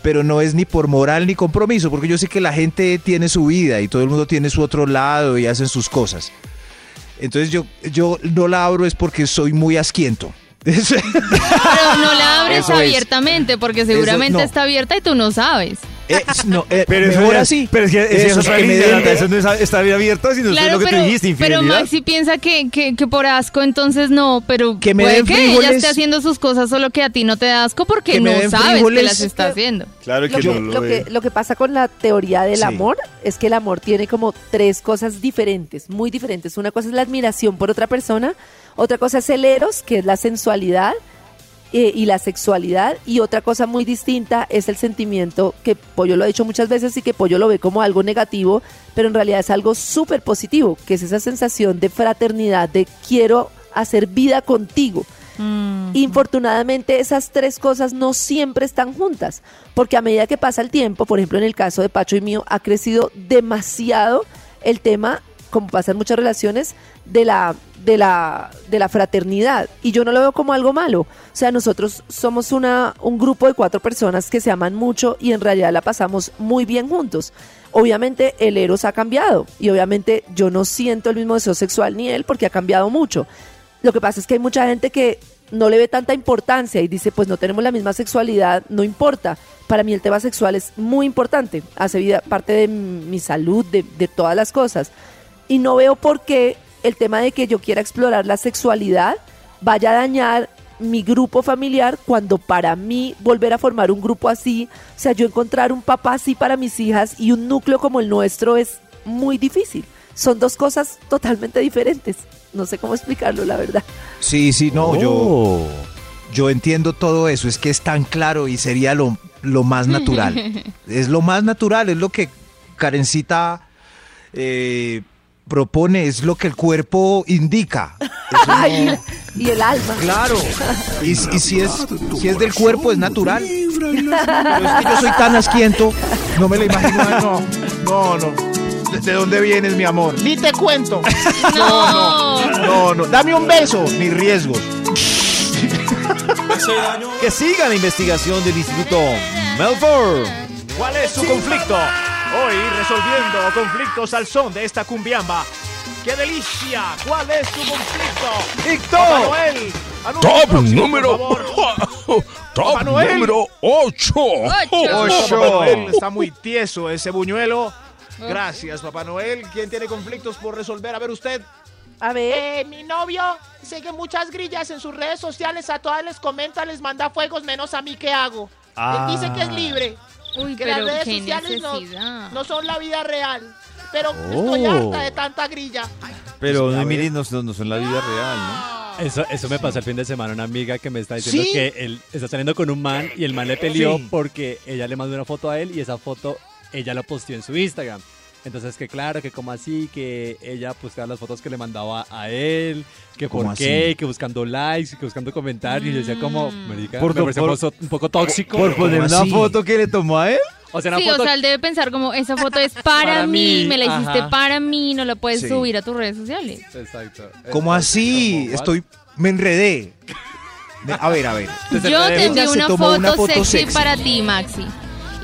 pero no es ni por moral ni compromiso, porque yo sé que la gente tiene su vida y todo el mundo tiene su otro lado y hacen sus cosas. Entonces yo, yo no la abro es porque soy muy asquiento. Pero no la abres Eso es. abiertamente porque seguramente no. está abierta y tú no sabes. Es- no, eh, Pero eso mejor ya- así. Pero es que es Eso, que me eso no es- está bien abierta, sino eso es Claro, lo que pero, tú dijiste, pero. Maxi piensa que, que, que por asco entonces no, pero Que me puede den que ella esté haciendo sus cosas solo que a ti no te da asco porque Que no sabes que frijoles. las está haciendo. Claro Lo que que, no lo, lo que, es. lo que pasa con la teoría del Sí. amor es que el amor tiene como tres cosas diferentes, muy diferentes. Una cosa es la admiración por otra persona, otra cosa es el eros, que es la sensualidad eh, y la sexualidad, y otra cosa muy distinta es el sentimiento que Pollo lo ha dicho muchas veces y que Pollo lo ve como algo negativo, pero en realidad es algo súper positivo, que es esa sensación de fraternidad, de quiero hacer vida contigo. Infortunadamente esas tres cosas no siempre están juntas, porque a medida que pasa el tiempo, por ejemplo en el caso de Pacho y mío, ha crecido demasiado el tema, como pasa en muchas relaciones, de la, de la, de la fraternidad. Y yo no lo veo como algo malo. O sea, nosotros somos una, un grupo de cuatro personas que se aman mucho y en realidad la pasamos muy bien juntos. Obviamente el Eros ha cambiado y obviamente yo no siento el mismo deseo sexual ni él porque ha cambiado mucho. Lo que pasa es que hay mucha gente que no le ve tanta importancia y dice, pues no tenemos la misma sexualidad, no importa. Para mí el tema sexual es muy importante, hace vida, parte de mi salud, de, de todas las cosas. Y no veo por qué el tema de que yo quiera explorar la sexualidad vaya a dañar mi grupo familiar cuando para mí volver a formar un grupo así, o sea, yo encontrar un papá así para mis hijas y un núcleo como el nuestro es muy difícil. Son dos cosas totalmente diferentes. No sé cómo explicarlo, la verdad. Sí, sí, no, yo, yo entiendo todo eso, es que es tan claro y sería lo, lo más natural. es lo más natural, es lo que Karencita eh, propone, es lo que el cuerpo indica. No- y el alma. Claro. Y, y si, es, si es del cuerpo, es natural. Pero es que yo soy tan asquiento, no me lo imagino. No, no, no. ¿De, de dónde vienes, mi amor? Ni te cuento. No, no, no, no. Dame un beso, ni riesgos. Que siga la investigación del Instituto Melford. ¿Cuál es su conflicto? Hoy resolviendo conflictos al son de esta cumbiamba. ¡Qué delicia! ¿Cuál es su conflicto? ¡Víctor! Papá Noel, anuncio Top próximo, número. Top Papá Noel. número 8. Ocho. Papá Noel, está muy tieso ese buñuelo. Gracias, Papá Noel. ¿Quién tiene conflictos por resolver? A ver usted. A ver. Eh, mi novio sigue muchas grillas en sus redes sociales, a todas les comenta, les manda fuegos, menos a mí, ¿qué hago? Ah. Él dice que es libre, Uy, que pero las redes qué sociales no, no son la vida real. Pero Oh. estoy harta de tanta grilla. Pero miren, no, no, no son la vida real, ¿no? Eso, eso me pasó el fin de semana. Una amiga que me está diciendo ¿Sí? que él está saliendo con un man y el man le peleó Sí. porque ella le mandó una foto a él y esa foto ella la posteó en su Instagram. Entonces que claro, que como así, que ella posteaba las fotos que le mandaba a él, que por ¿Cómo qué, así? que buscando likes, que buscando comentarios. Y yo decía como, marica, Por me por- un poco- tóxico. Por poner ¿Cómo una así? foto que le tomó a él. O sea, Sí, foto o sea, él debe pensar como, esa foto es para, Para mí, mí, me la hiciste ajá. para mí, no la puedes Sí. subir a tus redes sociales. Exacto. ¿Cómo así? Como? Estoy. Me enredé. A ver, a ver. Yo te se una foto, una foto sexy, sexy. para ti, Maxi.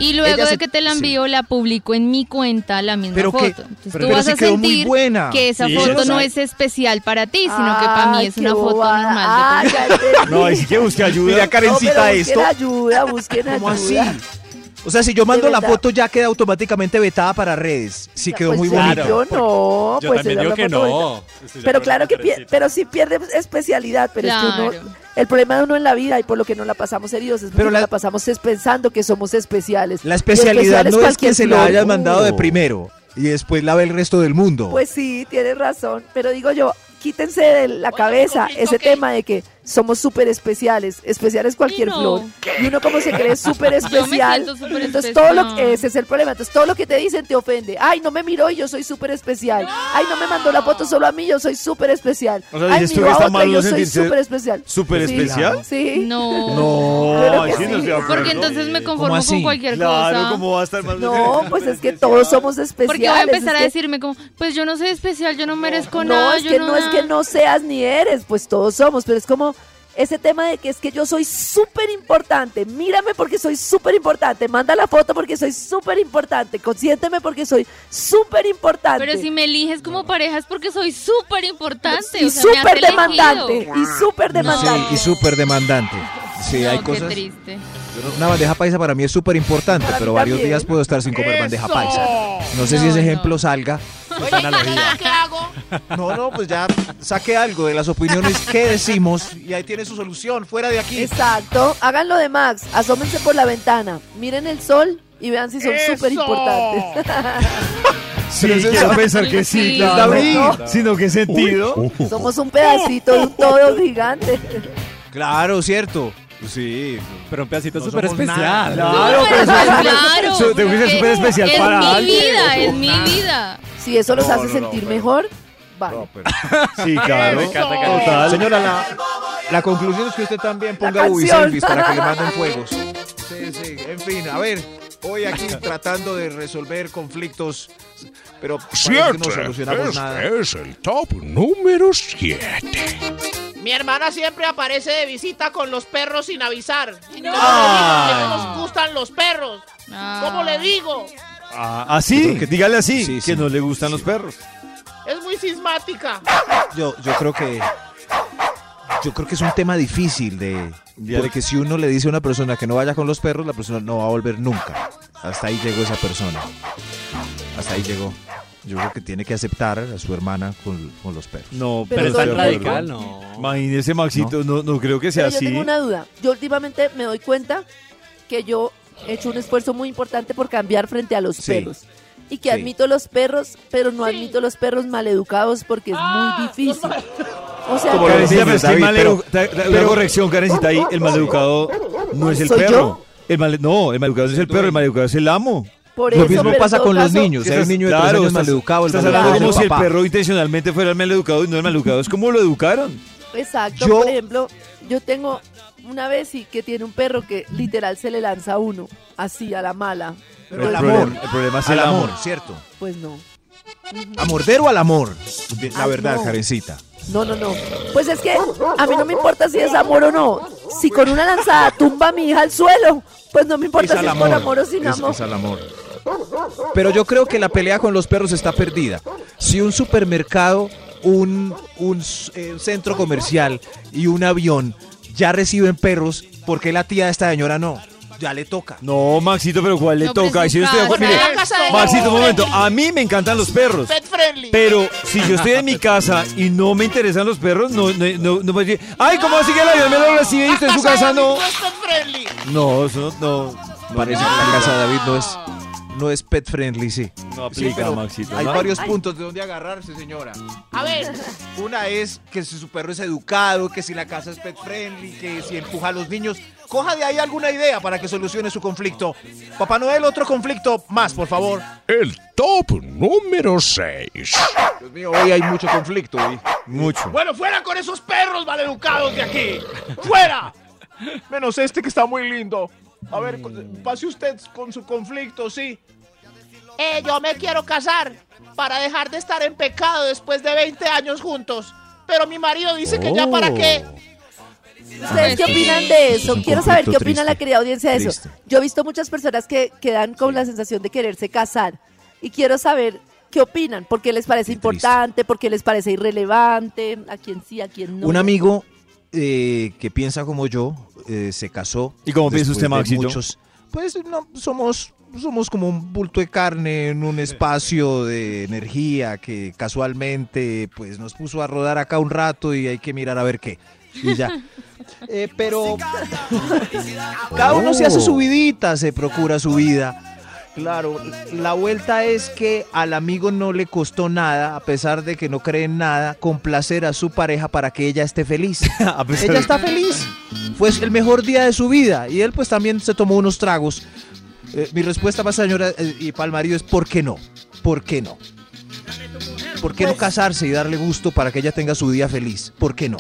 Y luego de se- que te la sí. envío, la publico en mi cuenta, la misma Pero foto. que- Entonces pero- tú pero vas a quedó muy sentir buena. que esa Sí, foto yo no es especial para ti, sino que para mí es una foto bobada. normal. Ah, de. No, sí que busque ayuda. Mira, No, Karencita, busquen esto. ayuda, busquen ¿Cómo así? ayuda. O sea, si yo mando la foto ya queda automáticamente vetada para redes. Sí quedó Pues muy yo- bonita. Yo no, Yo pues también era digo que no. bonita. Pero claro que pero sí pierde especialidad, pero es que uno. El problema de uno en la vida y por lo que no la pasamos heridos es porque Pero no la- la, pasamos es pensando que somos especiales. La especialidad no es que cualquier se la hayan mandado de primero y después la ve el resto del mundo. Pues sí, tienes razón, pero digo yo, quítense de la cabeza ese tema de que somos súper especiales, especiales cualquier Y no. flor. Y uno como se cree súper especial. entonces todo lo especial. que ese es el problema, entonces todo lo que te dicen te ofende. Ay, no me miró y yo soy súper especial. Ay, no me mandó la foto solo a mí, yo soy súper especial. O sea, Ay, dices tú miró que a está otra no yo soy súper especial. ¿Súper Sí, especial? Sí. No. No, sí no. Porque entonces me conformo con cualquier Claro, cosa. ¿cómo va a estar mal? No, pues es que todos somos especiales. Porque voy a empezar es a decirme como, pues yo no soy especial, yo no merezco no, nada. es yo que no es que no seas ni eres, pues todos somos, pero es como ese tema de que es que yo soy súper importante, mírame porque soy súper importante, manda la foto porque soy súper importante, consiénteme porque soy súper importante. Pero si me eliges como pareja es porque soy súper importante. y o sea, súper elegido. demandante, y súper demandante. Sí, y súper demandante. Sí, No, hay qué cosas. triste. Una bandeja paisa para mí es súper importante, pero varios también. días puedo estar sin comer bandeja paisa. No sé si ese no. ejemplo salga. Oye, ¿ahora ¿qué hago? No, no, pues ya saqué algo de las opiniones que decimos y ahí tiene su solución, fuera de aquí. Exacto, hagan lo de Max, asómense por la ventana, miren el sol y vean si son súper importantes. Sí, Pero quiero es- pensar que sí, Sí. claro. David. Sino que sentido. Somos un pedacito de un todo gigante. Claro, cierto. Sí. Pero un pedacito No súper especial. nada. Claro, pero eso es súper- Claro, porque súper especial es para mi alguien. vida, es mi vida. Si eso los No, hace no, no, sentir pero- mejor, vale. No, pero- Sí, claro. Total. Señora, la, la conclusión es que usted también ponga. Ubiselvis para que le manden fuegos. Sí, sí, en fin, a ver, hoy aquí tratando de resolver conflictos, pero Siete. no solucionamos nada. Este es el top número 7. Mi hermana siempre aparece de visita con los perros sin avisar. Y no, digo que no nos gustan los perros. ¿Cómo le digo? Ah, así, dígale así, Sí, que sí. no le gustan los perros. Es muy sismática. Yo, yo creo que yo creo que es un tema difícil de, porque si uno le dice a una persona que no vaya con los perros, la persona no va a volver nunca. Hasta ahí llegó esa persona. Hasta ahí llegó. Yo creo que tiene que aceptar a su hermana con, con los perros. No, Pero pero, soy está radical, no. Imagínese, Maxito, no, no creo que sea Pero yo así. tengo una duda. Yo últimamente me doy cuenta que yo hecho un esfuerzo muy importante por cambiar frente a los Sí. perros. Y que Sí. admito los perros, pero no admito los perros maleducados porque es muy difícil. O sea, Como lo Karencita, pero David, mal pero- pero- corrección, Karencita, ahí el maleducado no es el ¿Soy perro. El male- no, el maleducado no es el perro, el maleducado es el amo. por Lo eso, mismo pasa con los caso- niños. Un niño de Claro, años estás- maleducado, el Estás maleducado hablando es como el si el perro intencionalmente fuera el maleducado y no el maleducado. Es como lo educaron. Exacto, Yo- por ejemplo, yo tengo una vez y que tiene un perro que literal se le lanza a uno, así a la mala. Pero el, amor, problema, el problema es al el amor, amor. ¿cierto? Pues no. ¿A morder o al amor? La Ay, verdad, no. Karencita. No, no, no. Pues es que a mí no me importa si es amor o no. Si con una lanzada tumba a mi hija al suelo, pues no me importa si es con amor o sin Es- amor. es al amor. Pero yo creo que la pelea con los perros está perdida. Si un supermercado, un, un eh, centro comercial y un avión ya reciben perros, ¿por qué la tía de esta señora no? Ya le toca. No, Maxito, pero ¿cuál le No, pero toca? es Si yo estoy La casa de Maxito, un momento. A mí me encantan los perros. Pet friendly. Pero si yo estoy en mi casa y no me interesan los perros, no, no, no, no puedo decir, ay, ¿cómo así que el avión me lo recibe y usted en su casa no? No es pet friendly. No, eso no. no Parece que la casa de David no es, no es pet friendly, sí. No aplica, pero Maxito, Hay ¿no? varios Ay. puntos de donde agarrarse, señora. A ver, Una es que si su perro es educado, que si la casa es pet friendly, que si empuja a los niños. Coja de ahí alguna idea para que solucione su conflicto. Papá Noel, otro conflicto más, por favor. El top número 6. Dios mío, hoy hay mucho conflicto. hoy. Mucho. bueno, fuera con esos perros maleducados de aquí. ¡Fuera! Menos este que está muy lindo. A ver, pase usted con su conflicto, sí. Eh, yo me quiero casar para dejar de estar en pecado después de 20 años juntos. Pero mi marido dice que ya para qué. ¿Ustedes qué opinan de eso? Es Quiero saber qué opina la querida audiencia de eso. Triste. Yo he visto muchas personas que quedan con la sensación de quererse casar y quiero saber qué opinan, por qué les parece Qué triste. importante, por qué les parece irrelevante, a quién sí, a quién no. Un amigo eh, que piensa como yo eh, se casó. ¿Y cómo piensa usted, Maxito? muchos- pues no, somos, somos como un bulto de carne en un espacio de energía que casualmente pues nos puso a rodar acá un rato y hay que mirar a ver qué. Y ya. Eh, pero cada uno se hace su vidita, se procura su vida. Claro, la vuelta es que al amigo no le costó nada, a pesar de que no cree en nada, complacer a su pareja para que ella esté feliz. Ella está feliz. Fue el mejor día de su vida y él pues también se tomó unos tragos. Eh, mi respuesta para señora eh, y para el marido es ¿por qué no? ¿Por qué no? ¿Por qué no casarse y darle gusto para que ella tenga su día feliz? ¿Por qué no?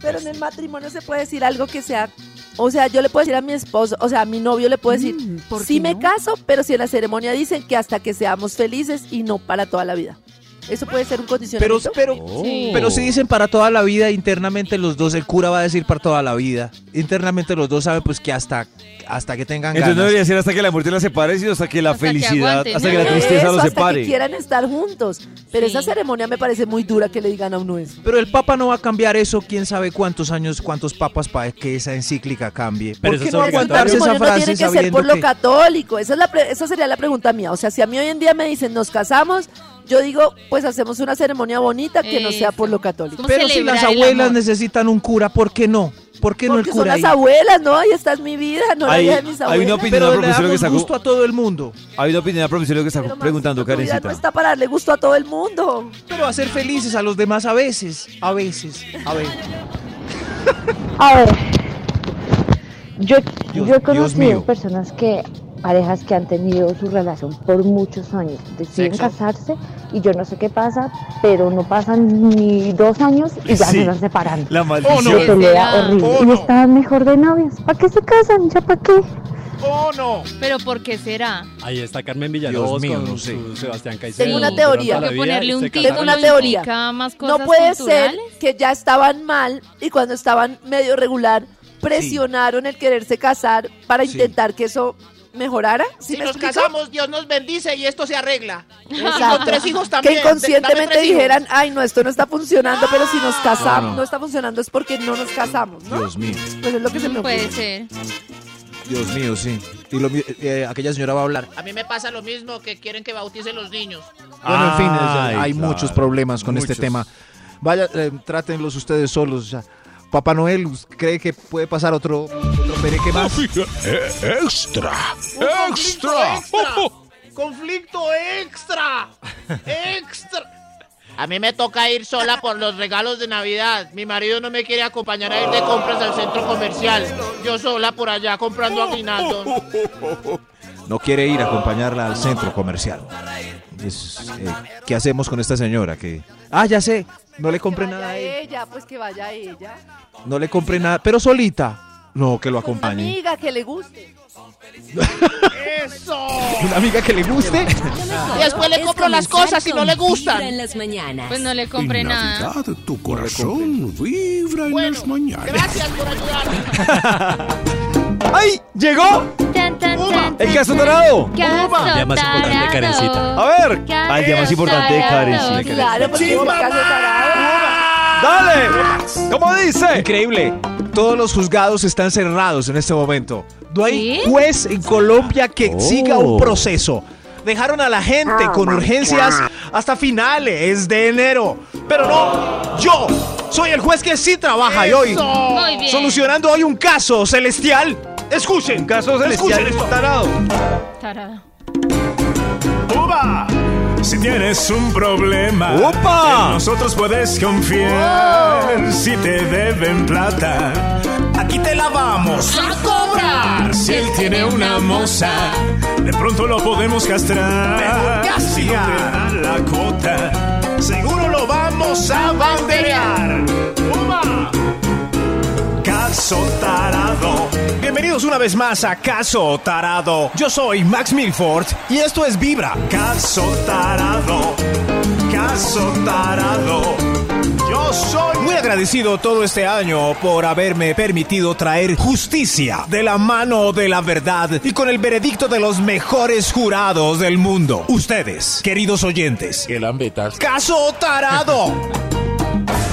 Pero en el matrimonio se puede decir algo que sea, o sea, yo le puedo decir a mi esposo, o sea, a mi novio le puedo decir, ¿por sí qué me no? caso, pero si en la ceremonia dicen que hasta que seamos felices y no para toda la vida. Eso puede ser un Pero, condicionamiento. pero, Sí. pero si dicen para toda la vida, internamente los dos, el cura va a decir para toda la vida. Internamente los dos saben pues que hasta, hasta que tengan Entonces no ganas. debería ser hasta que la muerte la separe, sino hasta que la Hasta que felicidad, aguanten, hasta ¿no? que la tristeza Eso, los hasta que separe. quieran estar juntos. Pero Sí. esa ceremonia me parece muy dura que le digan a uno eso. Pero el Papa no va a cambiar eso, quién sabe cuántos años, cuántos papas para que esa encíclica cambie. Pero ¿Por qué no aguantarse esa matrimonio no frase tiene que ser por lo que- católico. Esa, es la pre- esa sería la pregunta mía. O sea, si a mí hoy en día me dicen nos casamos, yo digo, pues hacemos una ceremonia bonita que no sea por lo católico. Pero si las el abuelas necesitan un cura, ¿por qué no? ¿Por qué no el Porque son cura las ahí? abuelas, ¿no? Ahí está mi vida, no la Hay- vida de mis hay abuelas. una opinión Pero le profesor que sacó. gusto a todo el mundo. Hay una opinión del profesor que está Pero, preguntando, Karencita. no está para darle gusto a todo el mundo. Pero hacer felices a los demás a veces, a veces, a ver. A ver, yo, Dios- yo he conocido personas que, parejas que han tenido su relación por muchos años, deciden Sexo. casarse y yo no sé qué pasa, pero no pasan ni dos años y ya Sí. se están separando. La Oh, maldición. Se pelea será? horrible Oh, y no. estaban mejor de novios. ¿Para qué se casan? ¿Ya para qué? ¡Oh, no! Pero ¿por qué será? Ahí está Carmen Villalobos mío, con no sé. su Sebastián Caicedo. Tengo una teoría. ponerle un. Tengo una teoría. implica más cosas No puede ser que ya estaban mal y cuando estaban medio regular presionaron el quererse casar para Sí. intentar que eso mejorara. ¿Sí Si me nos explico? casamos, Dios nos bendice y esto se arregla. Y Exacto. con tres hijos Que también. inconscientemente tres hijos. dijeran, ay, no, esto no está funcionando, pero si nos casamos, No, no, no. está funcionando es porque no nos casamos, ¿no? Dios mío, Pues es lo que se me ocurre. Puede ser. Dios mío, sí. Y lo mi- eh, aquella señora va a hablar. A mí me pasa lo mismo que quieren que bautice los niños. Bueno, en fin, hay claro. muchos problemas con este tema. Vaya, eh, trátenlos ustedes solos. ya. Papá Noel cree que puede pasar otro, otro pereque más. Eh, extra, extra. Conflicto extra. Extra. A mí me toca ir sola por los regalos de Navidad. Mi marido no me quiere acompañar a ir de compras al centro comercial. Yo sola por allá comprando aguinaldo. No quiere ir a acompañarla al centro comercial. Es, eh, ¿Qué hacemos con esta señora? Que, ah, ya sé, no le compre nada a él. ella, pues que vaya ella. No le compre nada, pero solita. No, que lo acompañe. Amiga, que le guste. ¡Eso! Una amiga que le guste. Y después le compro las cosas y no le gustan. en las mañanas. Pues no le compré En nada. Navidad tu corazón vibra en Bueno, las mañanas. gracias por ayudarme. ¡Ay! ¡Llegó! Tan, tan, tan, ¡El caso tarado! Caso El día más importante de. Karencita. A ver. Ah, el día más importante de Karen. sí. Claro, porque es caso. ¡Dale! ¿Cómo dice? Increíble. Todos los juzgados están cerrados en este momento. No hay ¿Sí? juez en Colombia que Oh. siga un proceso. Dejaron a la gente con urgencias hasta finales de enero. Pero no, yo soy el juez que sí trabaja y hoy, Muy bien. solucionando hoy un caso celestial. Escuchen, Un caso celestial escuchen esto. tarado. Tarado. ¡Uva! Si tienes un problema, ¡Opa! en nosotros puedes confiar. Si te deben plata, aquí te la vamos a cobrar. Si él tiene una moza, de pronto lo podemos castrar. Si no te dan la cuota, seguro lo vamos a banderear. Caso Tarado. Bienvenidos una vez más a Caso Tarado. Yo soy Max Milford y esto es Vibra. Caso Tarado. Caso Tarado. Yo soy muy agradecido todo este año por haberme permitido traer justicia de la mano de la verdad y con el veredicto de los mejores jurados del mundo. Ustedes, queridos oyentes. El ambetas. Caso Tarado.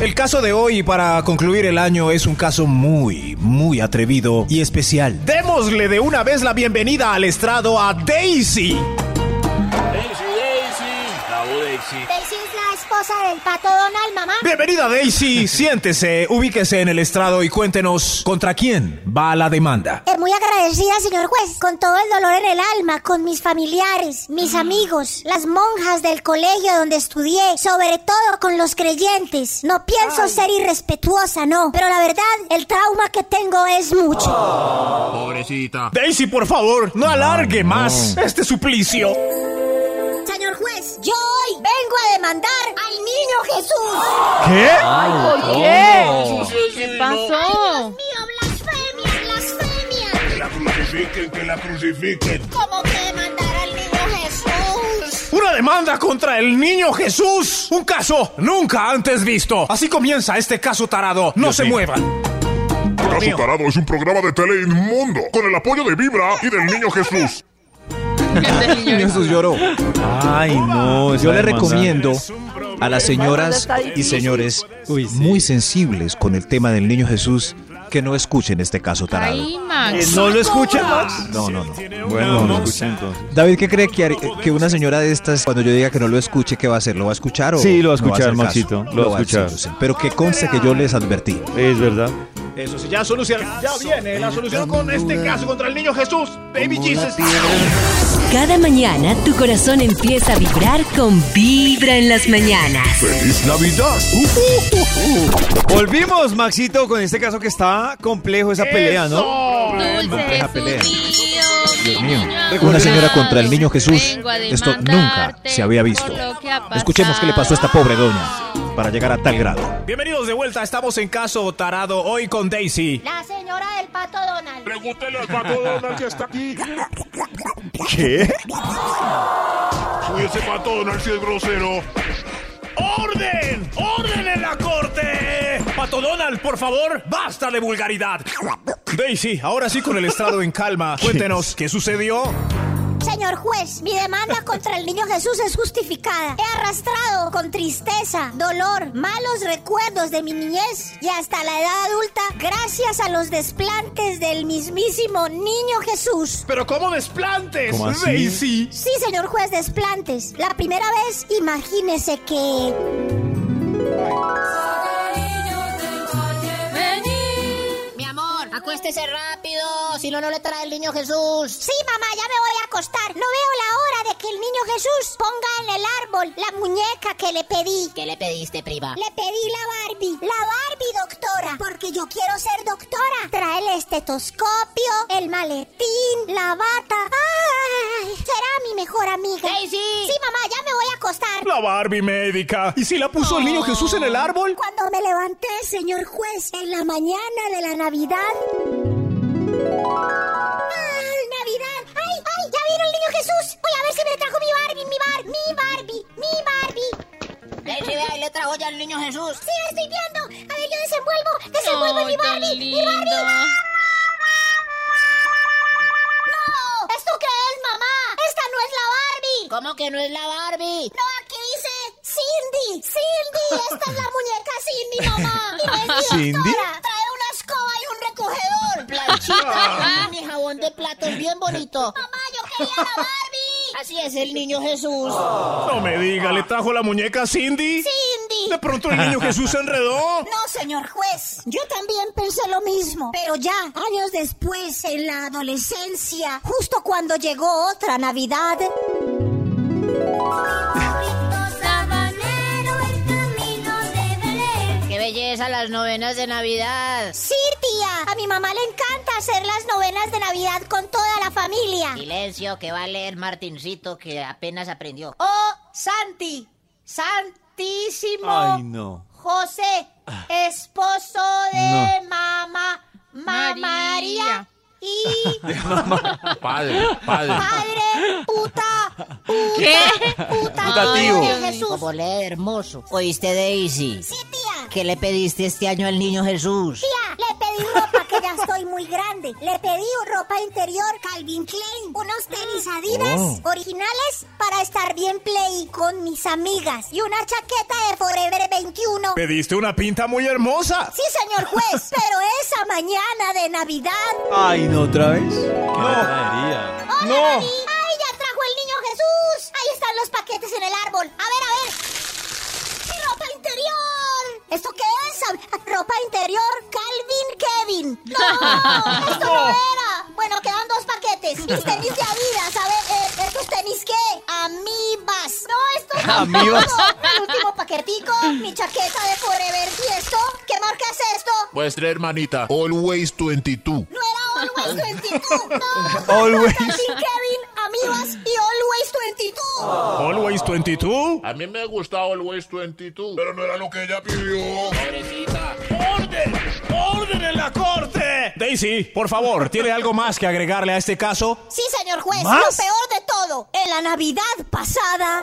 El caso de hoy para concluir el año es un caso muy, muy atrevido y especial. Démosle de una vez la bienvenida al estrado a Daisy. Daisy es la esposa del pato Donald, mamá. Bienvenida Daisy, siéntese, ubíquese en el estrado y cuéntenos contra quién va la demanda. Eh, muy agradecida, señor juez, con todo el dolor en el alma, con mis familiares, mis amigos, las monjas del colegio donde estudié, sobre todo con los creyentes. No pienso ser irrespetuosa, no, pero la verdad, el trauma que tengo es mucho. Pobrecita. Daisy, por favor, no alargue más este suplicio. Señor juez, yo hoy vengo a demandar al niño Jesús. ¿Qué? ¿Por qué? ¿Qué pasó? Mío, blasfemia, blasfemia. Que la crucifiquen, que la crucifiquen. ¿Cómo que demandar al niño Jesús? Una demanda contra el niño Jesús. Un caso nunca antes visto. Así comienza este caso tarado. No se muevan. Caso Tarado es un programa de tele inmundo con el apoyo de Vibra y del niño Jesús. Jesús lloró. Ay, no. Yo le recomiendo a las señoras y señores Uy, sí. muy sensibles con el tema del niño Jesús que no escuchen este caso tarado. Ay, ¿Que Max. no lo escucha, Max? No, no, no. Bueno, no lo escucha entonces. David, ¿qué cree que, que una señora de estas, cuando yo diga que no lo escuche, qué va a hacer? ¿Lo va a escuchar o Sí, lo va a no escuchar, hacer caso? Maxito, lo va a escuchar. hacer. Pero que conste que yo les advertí. Es verdad. Eso sí, ya soluciona. Ya viene la solución con este caso contra el niño Jesús. Baby Jesus. Cada mañana tu corazón empieza a vibrar con Vibra en las mañanas. ¡Feliz Navidad! Volvimos, Maxito, con este caso que está complejo esa pelea, ¿no? Dulce pelea. mío, Dios mío. Una señora contra el niño Jesús. Esto nunca se había visto. Escuchemos qué le pasó a esta pobre doña para llegar a tal grado. Bienvenidos de vuelta. Estamos en caso tarado hoy con Daisy. La señora del pato Donald. Pregúntele al pato Donald que está aquí. ¿Qué? Uy, ese pato Donald sí es grosero. ¡Orden! ¡Orden en la corte! Pato Donald, por favor, basta de vulgaridad. Daisy, ahora sí con el estrado en calma. Cuéntenos, ¿qué sucedió? Señor juez, mi demanda contra el niño Jesús es justificada. He arrastrado con tristeza, dolor, malos recuerdos de mi niñez y hasta la edad adulta gracias a los desplantes del mismísimo niño Jesús. ¿Pero cómo desplantes, ¿Cómo así? Daisy? Sí, señor juez, desplantes. La primera vez, imagínese que... acuéstese rápido, si no, no le trae el niño Jesús. Sí, mamá, ya me voy a acostar. No veo la hora de que el niño Jesús ponga en el árbol la muñeca que le pedí. ¿Qué le pediste, prima? Le pedí la Barbie. La Barbie, doctora. Porque yo quiero ser doctora. Trae el estetoscopio, el maletín, la bata. ¡Ay! Será mi mejor amiga. Daisy. Sí, mamá, ya me voy a acostar. La Barbie médica. ¿Y si la puso el niño Jesús en el árbol? Cuando me levanté, señor juez, en la mañana de la Navidad. Trajo mi Barbie, mi Barbie, mi Barbie, mi Barbie. Vea, y le trajo ya el niño Jesús. Sí, estoy viendo. A ver, yo desenvuelvo, desenvuelvo mi Barbie, mi Barbie. ¡No! ¿Esto qué es, mamá? Esta no es la Barbie. ¿Cómo que no es la Barbie? No, aquí dice Cindy. Cindy, esta es la muñeca Cindy, mamá. Y no es mi ¿Cindy? Trae una escoba y un recogedor. Planchita, mi jabón de platos bien bonito. Mamá, yo quería la Barbie. Así es el niño Jesús. No me diga, ¿le trajo la muñeca Cindy? Cindy. ¿De pronto el niño Jesús se enredó? No, señor juez. Yo también pensé lo mismo. Pero ya, años después, en la adolescencia, justo cuando llegó otra Navidad. Belleza las novenas de Navidad. Sí, tía. A mi mamá le encanta hacer las novenas de Navidad con toda la familia. Silencio, que va a leer Martincito, que apenas aprendió. Oh, Santi. Santísimo. Ay, no. José, esposo de mamá, mamá María. Y Padre, padre. padre, puta, puta, ¿Qué? puta, Putativo. Niño Jesús. Como lee hermoso. ¿Oíste, Daisy? Sí, tía. ¿Qué le pediste este año al niño Jesús? Tía, le pedí ropa que ya estoy muy grande. Le pedí ropa interior Calvin Klein, unos tenis Adidas Oh. originales para estar bien play con mis amigas y una chaqueta de Forever 21. Pediste una pinta muy hermosa. Sí, señor juez, pero esa mañana de Navidad. Ay, ¿no otra vez? ¡Hola, No. Dani! ¡Ay, ya trajo el niño Jesús! Ahí están los paquetes en el árbol. A ver, a ver. ¿Esto qué es? ¿Ropa interior Calvin Kevin? ¡No! ¡Esto no era! Bueno, quedan dos paquetes. Mis tenis de Adidas, a ver, eh, ¿estos tenis qué? Amibas. No, estos no. Amibas. El último paquetico, mi chaqueta de Forever. ¿Y esto? ¿Qué marca es esto? Vuestra hermanita, Always 22. No era Always 22. No. Always. Calvin Kevin, Amibas y Always 22. Always 22. A mí me gusta Always 22. Pero no era lo que ella pidió. ¡Orden! ¡Orden en la corte! Daisy, por favor, ¿tiene algo más que agregarle a este caso? Sí, señor juez, ¿Más? lo peor de todo. En la Navidad pasada.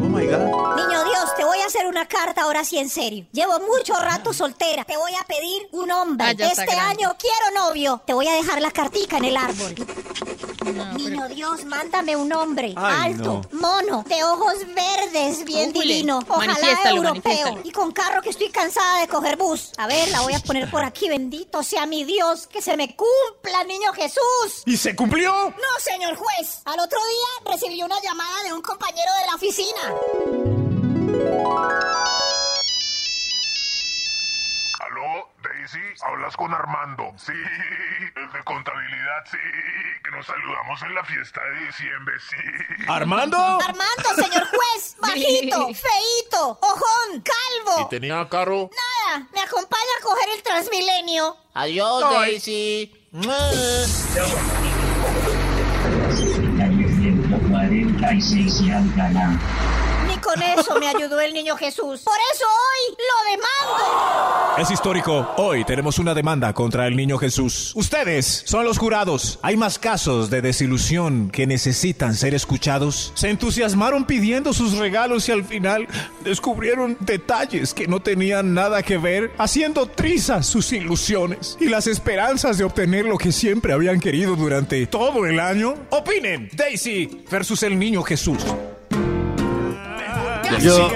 Oh my God. Niño Dios, te voy a hacer una carta ahora sí en serio. Llevo mucho rato soltera. Te voy a pedir un hombre. Ah, este año quiero novio. Te voy a dejar la cartica en el árbol. Niño Dios, mándame un hombre. Ay, alto, mono, de ojos verdes, bien divino. Ojalá europeo. Y con carro que estoy cansada de coger bus. A ver, la voy a poner por aquí. Bendito sea mi Dios. Que se me cumpla, niño Jesús. ¿Y se cumplió? No, señor juez. Al otro día recibí una llamada de un compañero de la oficina. ¿Aló, Daisy? Hablas con Armando. Sí, el de contabilidad, sí. Que nos saludamos en la fiesta de diciembre, sí. ¿Armando? Armando, señor juez. Bajito, feíto, ojón, calvo. tenía carro? Nada, me acompaña a coger el Transmilenio. Adiós, Ay. Daisy. Con eso me ayudó el niño Jesús. Por eso hoy lo demando. Es histórico. Hoy tenemos una demanda contra el niño Jesús. Ustedes son los jurados. ¿Hay más casos de desilusión que necesitan ser escuchados? Se entusiasmaron pidiendo sus regalos y al final descubrieron detalles que no tenían nada que ver, haciendo trizas sus ilusiones y las esperanzas de obtener lo que siempre habían querido durante todo el año. Opinen, Daisy versus el niño Jesús. Yo.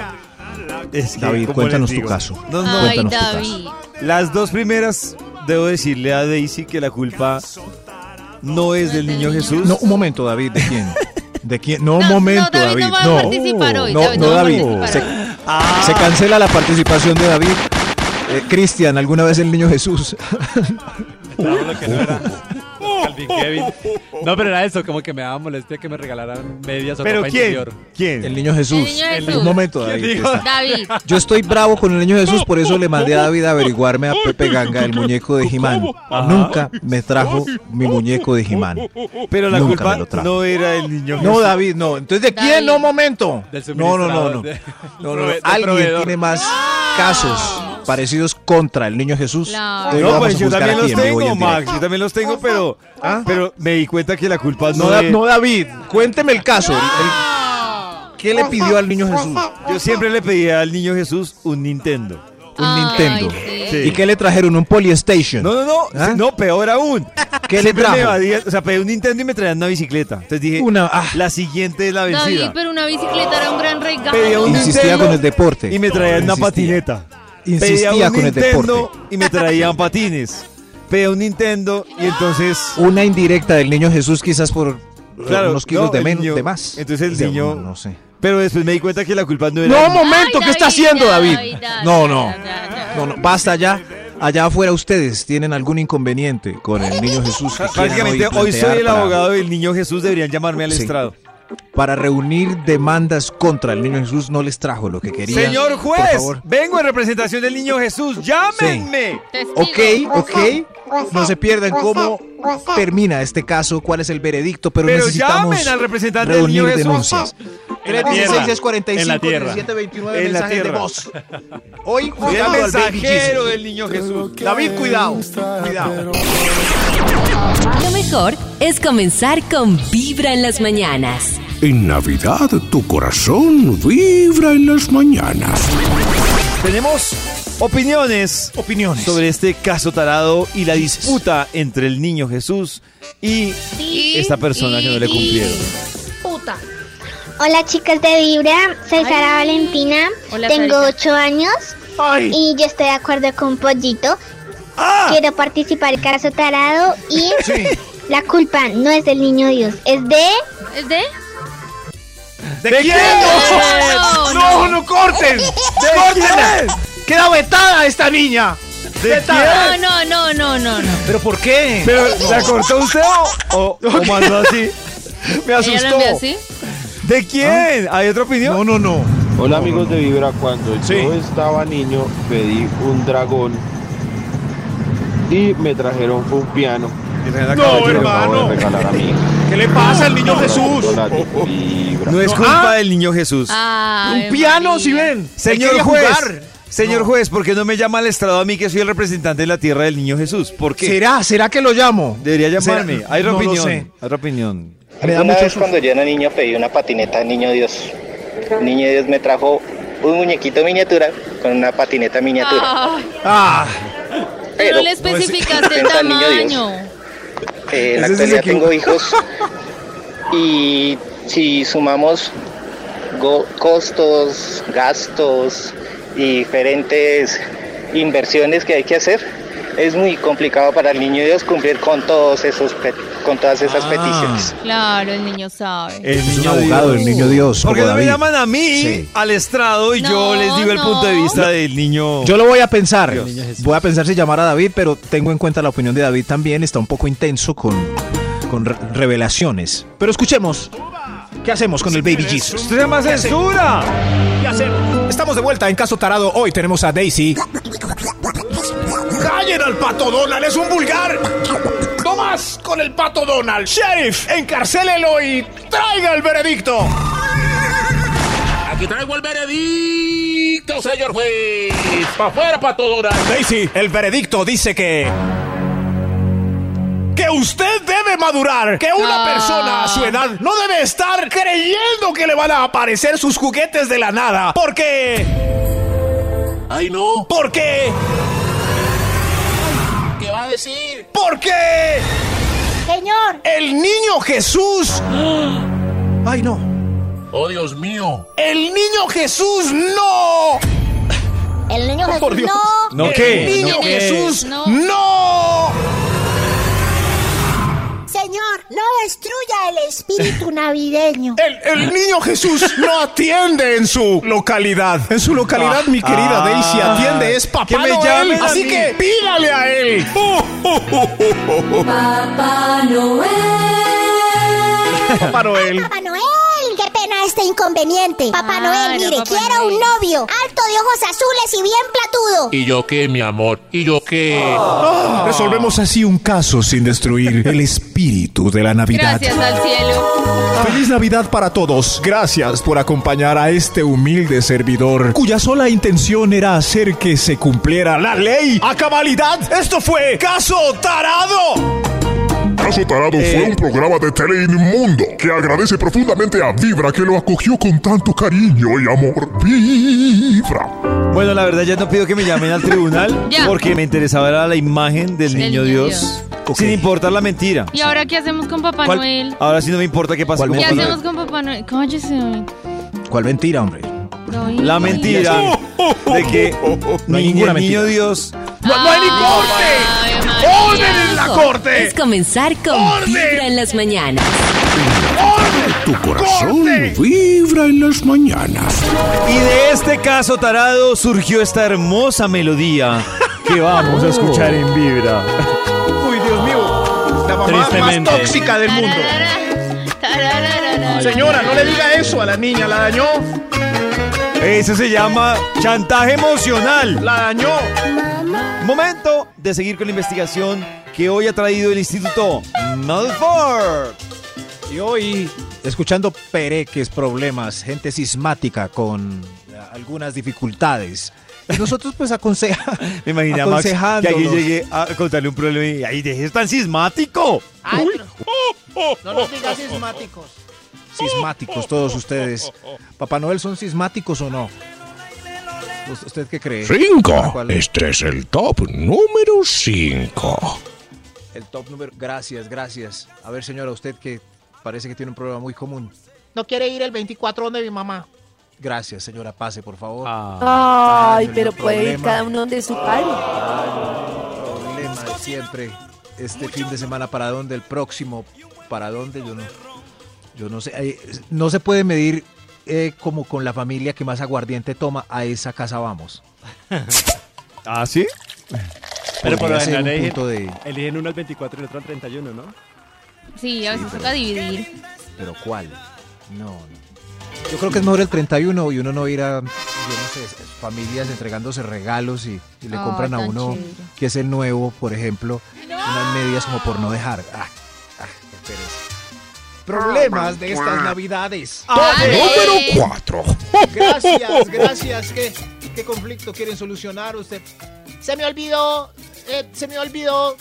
Es que, David, ¿cómo cuéntanos tu caso. No, no. Ay, Cuéntanos tu David. Las dos primeras, debo decirle a Daisy que la culpa no es del niño Jesús. No, un momento, David, ¿de quién? ¿De quién? No, un No, momento, no, David David. no va a No, participar hoy, no, David no, David. Se, se cancela la participación de David. Eh, Cristian, ¿alguna vez el niño Jesús? Claro, lo que no era. Calvin Kevin. No, pero era eso, como que me daba molestia que me regalaran medias o ¿Pero ropa quién? interior. ¿Quién? El niño Jesús. El niño Jesús. Un momento, ¿Quién David. dijo? está- David. Yo estoy bravo con el niño Jesús, por eso le mandé a David a averiguarme a Pepe Ganga, el muñeco de Jimán. Nunca me trajo mi muñeco de Jimán. Pero la Nunca me culpa lo trajo. no era el niño Jesús. No, David, no. Entonces, ¿de quién? David. No, momento. Del No, no, no, no. suministrador, de- No, no, no. del Alguien proveedor. tiene más casos parecidos contra el niño Jesús. Claro. No, pues yo también los tengo, en Max. Yo también los tengo, pero, pero me di cuenta que la culpa no, No, Da- no, David, cuénteme el caso. El- el- ¿Qué le pidió al niño Jesús? Yo siempre le pedía al niño Jesús un Nintendo. Un Ay, Nintendo. sí. ¿Y qué le trajeron? Un Polystation. No, no, no. ¿Ah? No, peor aún. ¿Qué le Siempre trajo? evadía, o sea, pedí un Nintendo y me traían una bicicleta. Entonces dije, Una- ah. la siguiente es la David, vencida. pero una bicicleta era un gran Pedía regalo. un Insistía Nintendo con el deporte. Y me traían una Insistía. patineta. Pedía Insistía un con el Nintendo deporte. y me traían patines. Pedía un Nintendo y entonces... Una indirecta del niño Jesús quizás por Claro, unos kilos no, de, menos, niño- de más. entonces el De- niño- No sé. Pero después me di cuenta que la culpa no era... No, momento, Ay, ¿qué está haciendo ya, David? No, no. ya, ya. No, no, basta ya. Allá afuera ustedes tienen algún inconveniente con el niño Jesús. Prácticamente hoy soy el para- abogado del niño Jesús, deberían llamarme al Sí. estrado. Para reunir demandas contra el niño Jesús no les trajo lo que querían. Señor Por juez, favor. vengo en representación del niño Jesús, llámenme. Testigo. Ok, ok. No se pierdan cómo termina este caso, cuál es el veredicto, pero, Pero necesitamos llamen al representante del reunir niño Jesús. denuncias. En la tierra. 316 45 En la tierra. 1729 En la mensajes de tierra. voz. Hoy jugando al mensajero Jesus. del niño Jesús. David, cuidado, cuidado. Lo mejor es comenzar con Vibra en las mañanas. En Navidad tu corazón vibra en las mañanas. Tenemos opiniones, opiniones sobre este caso tarado y la disputa entre el niño Jesús y Y- esta persona que no le cumplieron. Puta. Hola chicas de Vibra, soy Sara Valentina, Hola, tengo Sarita. 8 años y yo estoy de acuerdo con Pollito. Quiero participar en caso tarado y la culpa no es del niño Dios, es de... ¿Es de? ¿De, quién? No, No, no, corten. ¡Córtenla! Queda vetada esta niña. ¿De No, no, no, no, no, no. ¿Pero por qué? ¿Pero la cortó usted o, o, o mandó así? Me ¿Ella lo asustó. envió así? ¿De quién? ¿Hay otra opinión? No, no, no. Hola amigos de Vibra, cuando yo estaba niño pedí un dragón y me trajeron un piano. No, hermano. A. ¿Qué le pasa al niño Jesús? No es culpa ah. del niño Jesús. Ay, Un piano, María. si ven. Señor juez, jugar. señor juez, ¿por qué no me llama al estrado a mí que soy el representante de la tierra del niño Jesús? ¿Por qué? ¿Será? ¿Será que lo llamo? Debería llamarme. ¿Será? Hay otra No lo opinión. sé. Hay otra opinión. Me da Una mucho vez cuando yo era niño pedí una patineta al niño Dios. El niño Dios me trajo un muñequito miniatura con una patineta miniatura. Ah, Ah, pero Pero le especificaste el tamaño. Eh, en la actualidad tengo hijos. Y si sumamos go- costos, gastos y diferentes inversiones que hay que hacer, es muy complicado para el niño Dios cumplir con todos esos con todas esas Ah. peticiones. Claro, el niño sabe. El Es un niño abogado Dios. del niño Dios. ¿Por qué como no me David. llaman a mí Sí. al estrado y yo les digo el punto de vista del niño? Yo lo voy a pensar. Voy a pensar si llamar a David, pero tengo en cuenta la opinión de David también. Está un poco intenso con, con re- revelaciones. Pero escuchemos. ¿Qué hacemos con el Baby Jesus? ¡Esto se llama censura! ¿Qué hacemos? Estamos de vuelta en Caso Tarado. Hoy tenemos a Daisy. ¡Callen al pato Donald! ¡Es un vulgar! ¡No más con el pato Donald! ¡Sheriff! ¡Encarcélelo y traiga el veredicto! Aquí traigo el veredicto, señor juez. Pa' afuera, pa' todo dar. Daisy, el veredicto dice que. Que usted debe madurar. Que una Ah. persona a su edad no debe estar creyendo que le van a aparecer sus juguetes de la nada. Porque. Ay, no. Porque. ¿Qué va a decir? Porque. Señor. El niño Jesús. Ay, no. Oh, Dios mío. El niño Jesús no. El niño Oh, Jesús por Dios. no. ¿No el qué? niño ¿No qué? Jesús No. no. Señor, no destruya el espíritu navideño. El, el niño Jesús no atiende en su localidad. En su localidad, mi querida Ah. Daisy, atiende. Es Papá Que me Noel. Así que pídale a él. Papá Noel. Papá Noel. Papá Noel, pena este inconveniente. Papá Noel, mire, Papá quiero Noel. un novio, alto de ojos azules y bien platudo. ¿Y yo qué, mi amor? ¿Y yo qué? Ah, Resolvemos así un caso sin destruir el espíritu de la Navidad. Gracias al cielo. Feliz Navidad para todos. Gracias por acompañar a este humilde servidor, cuya sola intención era hacer que se cumpliera la ley a cabalidad. Esto fue Caso Tarado. Caso Tarado fue un programa de tele inmundo que agradece profundamente a Vibra que lo acogió con tanto cariño y amor. Vibra. Bueno, la verdad ya no pido que me llamen al tribunal porque me interesaba era la imagen del niño niño Dios, sin importar la mentira. ¿Y ahora qué hacemos con Papá ¿Cuál- Noel? Ahora sí no me importa qué pasa ¿Cuál con ¿Qué Papá hacemos Noel. con Papá Noel? Cállese hoy. ¿Cuál mentira, hombre? La mentira de que No hay ni ninguna el niño. Dios ¡No, no hay ni corte! ¡Orden en la corte! Es comenzar con ¡Orden! Vibra en las mañanas. Tu corazón vibra en las mañanas. Y de este caso tarado surgió esta hermosa melodía que vamos a escuchar en Vibra. Uy, Dios mío. La mamá más Tristemente. tóxica del mundo. Señora, no le diga eso a la niña, la dañó. Eso se llama chantaje emocional. La dañó. Momento de seguir con la investigación que hoy ha traído el Instituto Malford. Y hoy, escuchando pereques, problemas, gente sismática con eh, algunas dificultades. Y nosotros pues aconseja, Me imagino a Max que aquí llegue a contarle un problema y ahí deje tan sismático. Ay, pero- No nos digas sismáticos. Sismáticos todos ustedes. Papá Noel, ¿son sismáticos o no? ¿Us- ¿Usted qué cree? ¿Para Cinco. Este es el top número cinco. El top número. Gracias, gracias. A ver, señora, usted que parece que tiene un problema muy común. No quiere ir el 24 donde mi mamá. Gracias, señora, pase, por favor. Ay, pero puede ir problema. cada uno donde su padre. problema de siempre. Este fin de semana, ¿para dónde? El próximo, ¿para dónde? Yo no, yo no sé. No se puede medir eh, como con la familia que más aguardiente toma, a esa casa vamos. ¿Ah, sí? Pero por lo general un eligen, punto de... eligen uno al 24 y el otro al 31, ¿no? Sí, a veces toca dividir. ¿Pero cuál? No, no. Yo creo que es mejor el 31 y uno no ir a, yo no sé, familias entregándose regalos y, y le compran a uno que es el nuevo, por ejemplo, unas medias como por no dejar. Ah, ah, qué pereza. Problemas de estas navidades. Número cuatro. Gracias, gracias. ¿Qué, qué conflicto quieren solucionar usted? Se me olvidó, eh, se me olvidó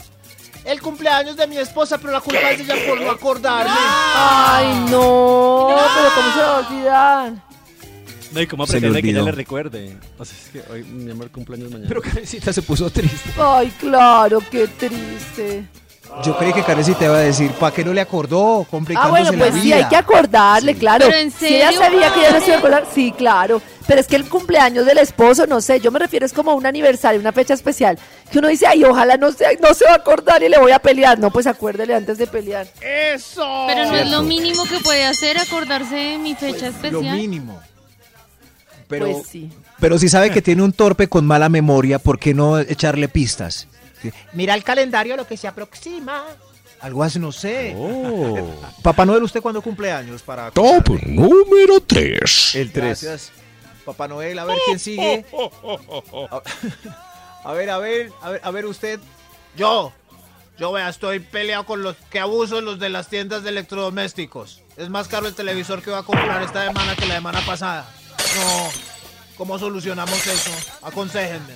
el cumpleaños de mi esposa, pero la culpa es de ella por no acordarme. Ay, no, pero ¿cómo se va a olvidar? No, y cómo pretende que ella olvidó. le recuerde. O sea, es que hoy mi amor cumpleaños mañana. Pero Karencita se puso triste. Ay, claro, qué triste. Yo creí que Karencita iba a decir, ¿para qué no le acordó? Ah, bueno, pues la sí, hay que acordarle, claro. ¿Pero en Si ella serio, sabía que ella no se iba a acordar, sí, claro. Pero es que el cumpleaños del esposo, no sé, yo me refiero es como un aniversario, una fecha especial. Que uno dice, ay, ojalá no se, no se va a acordar y le voy a pelear. No, pues acuérdele antes de pelear. ¡Eso! Pero no es lo mínimo que puede hacer acordarse de mi fecha Lo especial. mínimo. Pero, Pues sí. pero si sabe que tiene un torpe con mala memoria, ¿por qué no echarle pistas? Mira el calendario, lo que se aproxima. Algo así, no sé. Oh. Papá Noel, ¿usted cuándo cumple años? Para Top número tres. El 3. Gracias. Papá Noel, a ver quién sigue. A, ver, a ver, a ver, a ver usted. Yo, yo vea, estoy peleado con los que abuso los de las tiendas de electrodomésticos. Es más caro el televisor que voy a comprar esta semana que la semana pasada. No. ¿Cómo solucionamos eso? Aconséjenme.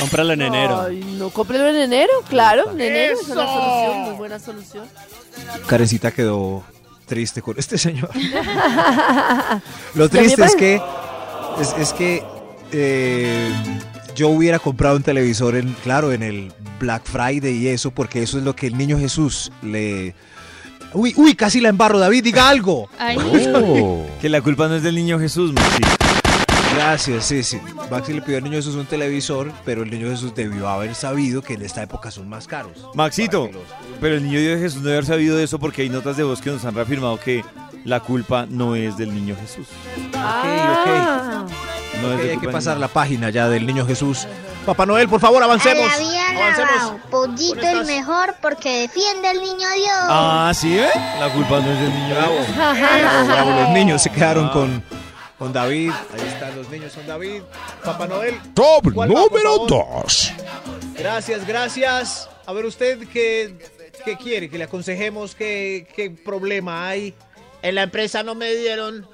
Cómpralo en enero. Ay, no, cómprelo en enero, claro, en enero es una solución, muy buena solución. Karencita quedó triste con este señor. Lo triste es que es, es que eh, yo hubiera comprado un televisor en, claro, en el Black Friday y eso, porque eso es lo que el niño Jesús le. Uy, uy, casi la embarro, David, diga algo. Ay. Que la culpa no es del niño Jesús, Maxi. Gracias, sí, sí. Maxi le pidió al niño Jesús un televisor, pero el niño Jesús debió haber sabido que en esta época son más caros. Maxito, pero el niño de Jesús no debe haber sabido de eso porque hay notas de voz que nos han reafirmado que la culpa no es del niño Jesús. Ah. No es Ok, de hay culpa que del pasar niño. la página ya del niño Jesús. Papá Noel, por favor, avancemos. A la vida Avancemos. lavao. Pollito el mejor porque defiende al niño Dios. Ah, ¿sí, eh? La culpa no es del niño. Bravo, bravo, los niños se quedaron con, con David. Ahí están los niños con David. Papá Noel. Top ¿Cuál va, por número favor? 2. Gracias, gracias. A ver, usted qué, qué quiere, que le aconsejemos qué, qué problema hay. En la empresa no me dieron,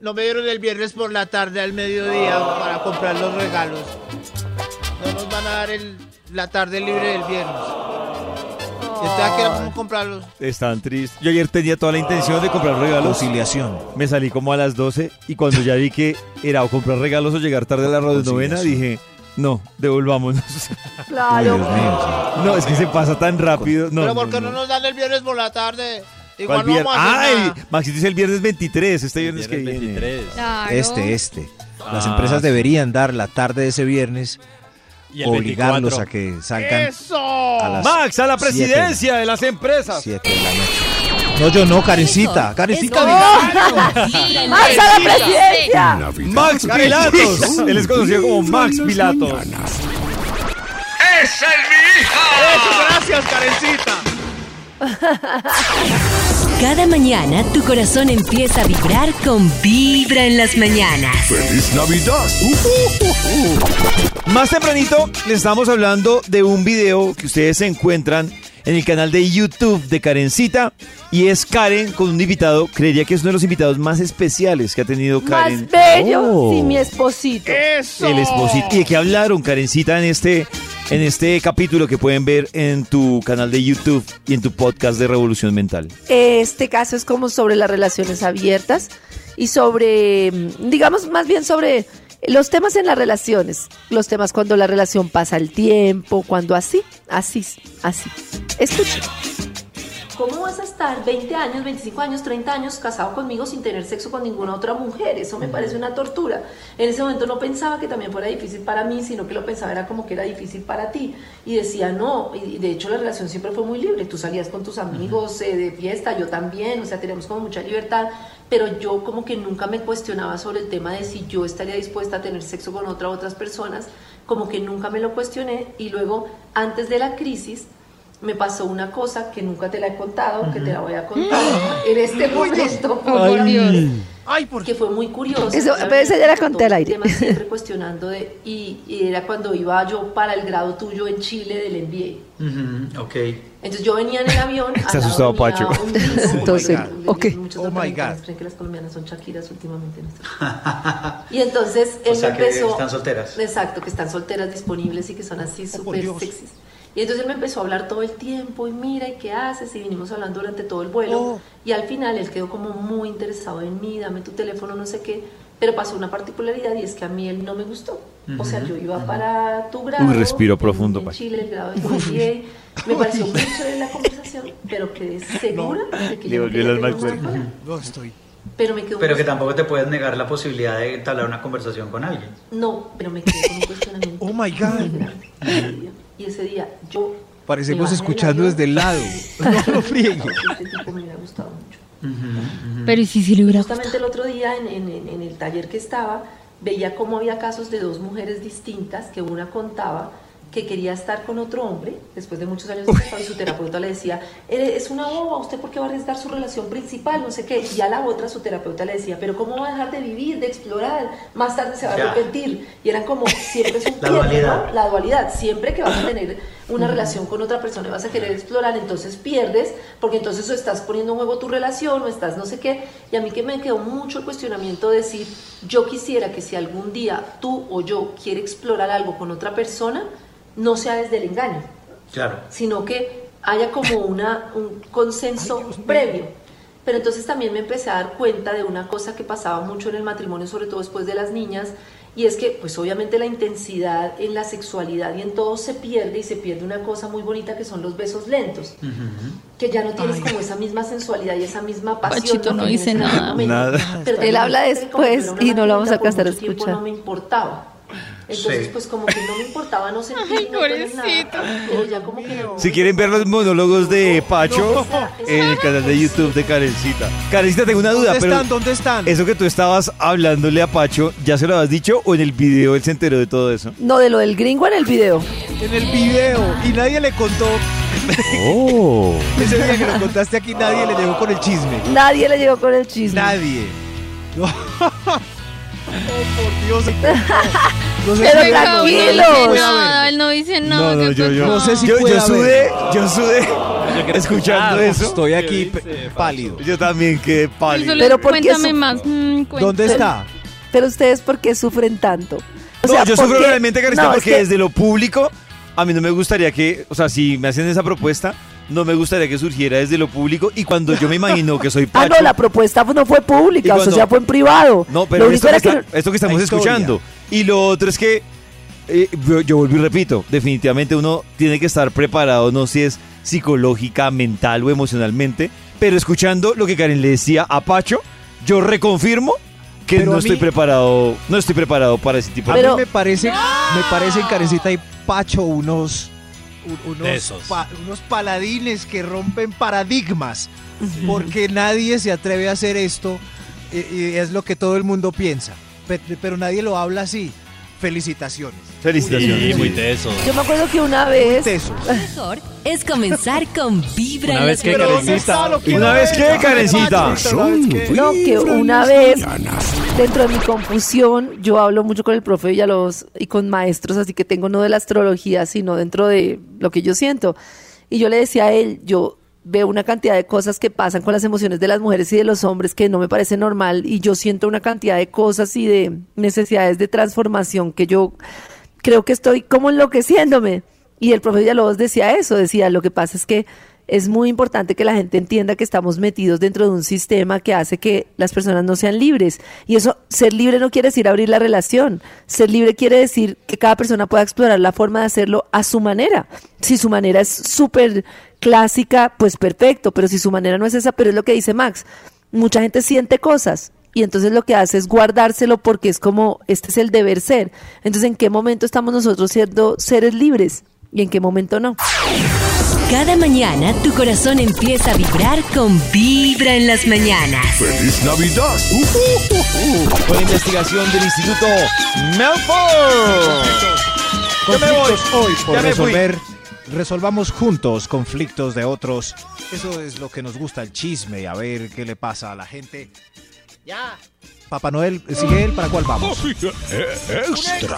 no me dieron el viernes por la tarde al mediodía para comprar los regalos. No nos van a dar el, la tarde libre del viernes. Entonces queremos comprarlos. Están tristes. Yo ayer tenía toda la intención de comprar regalos. Conciliación. Me salí como a las 12 y cuando ya vi que era o comprar regalos o llegar tarde a la radio novena, dije, no, devolvámonos. Claro. No, es que se pasa tan rápido. No, Pero no, ¿por qué no. no nos dan el viernes por la tarde? ¿Cuál Igual no vamos a hacer ¡Ay! nada. Maxi dice el viernes 23, este viernes, que viene. 23. Claro. Este, este. Las Ah, empresas sí. deberían dar la tarde de ese viernes, Y el obligarlos 24. a que salgan ¡Eso! a las Max, a la siete. presidencia de las empresas. 7 de la noche. No, yo no, Karencita. Karencita, ¡No! ¡Max a la presidencia! Navidad. Max Pilatos. Él es conocido como Max Pilatos. mañanas. Eso, gracias, Karencita. Cada mañana tu corazón empieza a vibrar con Vibra en las mañanas. ¡Feliz Navidad! Más tempranito les estamos hablando de un video que ustedes encuentran en el canal de YouTube de Karencita y es Karen con un invitado, creería que es uno de los invitados más especiales que ha tenido Karen. Más bello, Oh. sí, mi esposito. ¡Eso! El esposito. ¿Y de qué hablaron, Karencita, en este, en este capítulo que pueden ver en tu canal de YouTube y en tu podcast de Revolución Mental? Este caso es como sobre las relaciones abiertas y sobre, mm, digamos, más bien sobre los temas en las relaciones. Los temas cuando la relación pasa el tiempo, cuando así, así, así. Escuchen. ¿Cómo vas a estar 20 años, 25 años, 30 años casado conmigo sin tener sexo con ninguna otra mujer? Eso me parece una tortura. En ese momento no pensaba que también fuera difícil para mí, sino que lo pensaba era como que era difícil para ti. Y decía, no, y de hecho la relación siempre fue muy libre. Tú salías con tus amigos eh, de fiesta, yo también, o sea, teníamos como mucha libertad, pero yo como que nunca me cuestionaba sobre el tema de si yo estaría dispuesta a tener sexo con otra otras personas, como que nunca me lo cuestioné y luego antes de la crisis me pasó una cosa que nunca te la he contado, que te la voy a contar en este momento, por Ay. Dios. Ay, por que fue muy curioso. Eso, pero esa ya la conté al aire. Tema siempre cuestionando de, y, y era cuando iba yo para el grado tuyo en Chile del MBA. Ujú, ok. Entonces yo venía en el avión. Está asustado, Pacho. Entonces, un- ok. Muchos Oh my God. creen que las colombianas son Shakiras últimamente. ¿no? Y entonces él O sea, me que empezó. están solteras. Exacto, que están solteras disponibles y que son así súper Dios. sexys. Y entonces él me empezó a hablar todo el tiempo y mira, ¿y qué haces? Y vinimos hablando durante todo el vuelo. Oh. Y al final él quedó como muy interesado en mí, dame tu teléfono, no sé qué. Pero pasó una particularidad y es que a mí él no me gustó. O sea, yo iba para tu grado. Uy, respiro profundo, En Pacho. Chile, el grado de MBA. Me pareció muy chévere la conversación, pero quedé segura de que Le yo no. No estoy. Pero me quedó Pero que un- tampoco te puedes negar la posibilidad de entablar una conversación con alguien. No, pero me quedé con un cuestionamiento. Oh my God. Y ese día yo. Parecemos escuchando desde el lado. No lo friegue. Este tipo me hubiera gustado mucho. Pero ¿y si sí le hubiera Justamente el otro día en- en el taller que estaba, veía cómo había casos de dos mujeres distintas que una contaba que quería estar con otro hombre después de muchos años de y su terapeuta le decía, "Eh, es una boba, ¿usted por qué va a arriesgar su relación principal? No sé qué. Y a la otra su terapeuta le decía, pero ¿cómo va a dejar de vivir, de explorar? Más tarde se va a arrepentir. Y eran como, siempre es un La pierde, dualidad. ¿no? La dualidad, siempre que vas a tener una relación con otra persona y vas a querer explorar, entonces pierdes, porque entonces o estás poniendo en juego tu relación o estás no sé qué. Y a mí que me quedó mucho el cuestionamiento de decir, yo quisiera que si algún día tú o yo quiere explorar algo con otra persona, no sea desde el engaño Claro. sino que haya como una, un consenso previo. Pero entonces también me empecé a dar cuenta de una cosa que pasaba mucho en el matrimonio, sobre todo después de las niñas, y es que pues obviamente la intensidad en la sexualidad y en todo se pierde y se pierde una cosa muy bonita que son los besos lentos, que ya no tienes como esa misma sensualidad y esa misma pasión. Pachito no dice nada. Pero Él habla después y no lo vamos a alcanzar a tiempo escuchar. No me importaba. Entonces, Sí. pues como que no me importaba no sentir, no tener nada, pero ya como que no. Si quieren ver los monólogos de Pacho en el canal de YouTube de Karencita. Karencita, tengo una duda. ¿Dónde pero están? ¿Dónde están? Eso que tú estabas hablándole a Pacho, ¿ya se lo has dicho o en el video él se enteró de todo eso? No, de lo del gringo en el video. En el video. Y nadie le contó. Oh. Ese día que lo contaste aquí, nadie le llegó con el chisme. Nadie le llegó con el chisme. Nadie. Oh, por Dios. No sé Pero si- tranquilos. no él no dice No, nada. no, ¿qué yo, yo? No sé si yo, yo sudé, yo sudé escuchando escuchar. eso. Estoy aquí ¿Qué p- dice, pálido. Yo también quedé pálido. Pero ¿por qué cuéntame más. mm, cuéntame. ¿Dónde está? Pero ustedes, ¿por qué sufren tanto? O No, sea, yo ¿por sufro realmente, es porque que- desde lo público, a mí no me gustaría que, o sea, si me hacen esa propuesta, no me gustaría que surgiera desde lo público y cuando yo me imagino que soy Ah, Pacho. no, la propuesta no fue pública, o sea, fue en privado. No, pero Lo esto único que, era está- que... esto que estamos escuchando. Y lo otro es que, eh, yo, yo vuelvo y repito, definitivamente uno tiene que estar preparado, no si es psicológica, mental o emocionalmente, pero escuchando lo que Karen le decía a Pacho, yo reconfirmo que Pero no a estoy mí- preparado, no estoy preparado para ese tipo A de mí me parece, me parece en Karencita y Pacho unos, un- unos, pa- unos paladines que rompen paradigmas. Porque nadie se atreve a hacer esto y, y es lo que todo el mundo piensa. Pe- Pero, nadie lo habla así. Felicitaciones. Felicitaciones. Sí, muy teso. Yo me acuerdo que una vez... Mejor es comenzar con Vibra Una vez que quiero Una vez que, Karencita. Son No, que una vez, dentro de mi confusión, yo hablo mucho con el profe Villalobos y con maestros, así que tengo no de la astrología, sino dentro de lo que yo siento. Y yo le decía a él, yo veo una cantidad de cosas que pasan con las emociones de las mujeres y de los hombres que no me parece normal y yo siento una cantidad de cosas y de necesidades de transformación que yo creo que estoy como enloqueciéndome. Y el profe Villalobos decía eso, decía, lo que pasa es que es muy importante que la gente entienda que estamos metidos dentro de un sistema que hace que las personas no sean libres. Y eso, ser libre no quiere decir abrir la relación. Ser libre quiere decir que cada persona pueda explorar la forma de hacerlo a su manera. Si su manera es súper clásica, pues perfecto, pero si su manera no es esa, pero es lo que dice Max. Mucha gente siente cosas y entonces lo que hace es guardárselo porque es como, este es el deber ser. Entonces, ¿en qué momento estamos nosotros siendo seres libres y en qué momento no? Cada mañana tu corazón empieza a vibrar con Vibra en las mañanas. ¡Feliz Navidad! Con la investigación del Instituto Melford. Yo me voy. Conflictos hoy por Ya me fui. resolver. Resolvamos juntos conflictos de otros. Eso es lo que nos gusta, el chisme. A ver qué le pasa a la gente. Ya. Papá Noel, sigue él, ¿para cuál vamos? ¡Extra!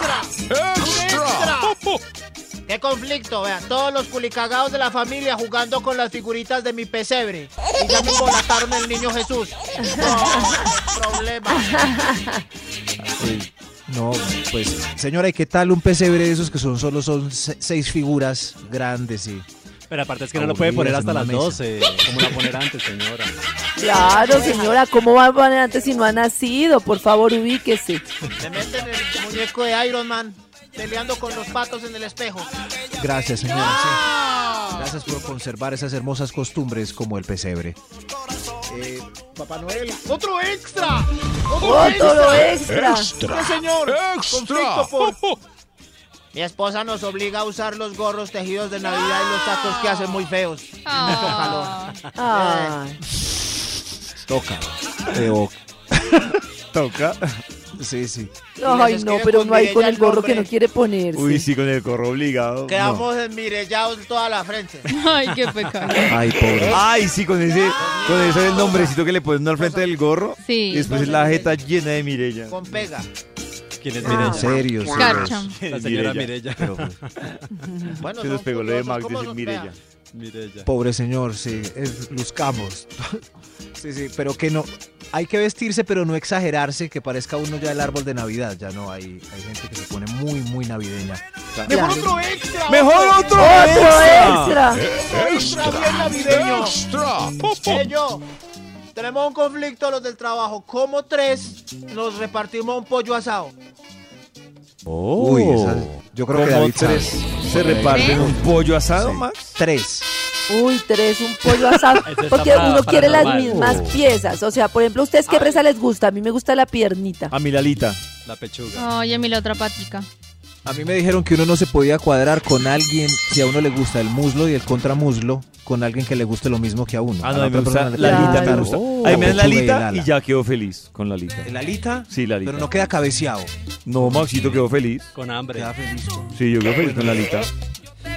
¡Qué conflicto! Vean, todos los culicagados de la familia jugando con las figuritas de mi pesebre. Y ya me embolataron el niño Jesús. No, problema. No, pues, señora, ¿y qué tal un pesebre de esos que son solo son se- seis figuras grandes y... Pero aparte es que no lo puede poner hasta las 12, como la poner antes, señora. Claro, señora, ¿cómo va a poner antes si no ha nacido? Por favor, ubíquese. Me meten el muñeco de Iron Man peleando con los patos en el espejo. Gracias, señora, sí. Gracias por conservar esas hermosas costumbres como el pesebre. Eh, Papá Noel. ¡Otro extra! ¡Otro extra! ¡Sí, señor! Por... Mi esposa nos obliga a usar los gorros tejidos de Navidad y los tacos que hacen muy feos. Mucho calor. Ay. Toca. Teo. Toca. Sí, sí. Ay, no, pero no hay con el gorro que no quiere ponerse. Uy, sí, con el corro obligado. no. Quedamos enmirellados toda la frente. Ay, qué pecado. Ay, pobre. Ay, sí, con ese, con ese el nombrecito que le ponen al frente del gorro. Sí. Y después la jeta llena de Mirella. Con pega. ¿Quién es Ah, Mireya? En serio, sí, Carcha. La señora Mireya. Mirella. Pero, Bueno, Se nos pegó lo de Max decir. Mirella. Pobre señor, sí, es, luzcamos. Sí, sí, pero que no. Hay que vestirse, pero no exagerarse, que parezca uno ya el árbol de Navidad. Ya no, hay, hay gente que se pone muy, muy navideña. Mejor otro extra. ¡Mejor otro ¡Otro extra! Extra bien navideño. Extra. Eh, yo. Tenemos un conflicto los del trabajo. Como tres nos repartimos un pollo asado. Uy, esa- yo creo que David sabe. tres se reparten un pollo asado, Sí. Max. Tres. Uy, tres, un pollo asado. Porque para- uno para quiere las mismas Oh. piezas. O sea, por ejemplo, ¿ustedes qué presa les gusta? A mí me gusta la piernita. A mi Lalita. La pechuga. Oye, mi la otra patica. A mí me dijeron que uno no se podía cuadrar con alguien si a uno le gusta el muslo y el contramuslo con alguien que le guste lo mismo que a uno. Ah, no, la a me gusta le- Lalita, me gusta. Oh. a mí me dan La pechuga y ya quedo feliz con Lalita. ¿El alita? Sí, Lalita. Pero no queda cabeceado. No, Maxito quedó feliz. Con hambre. Queda feliz. Sí, yo quedo feliz con Lalita.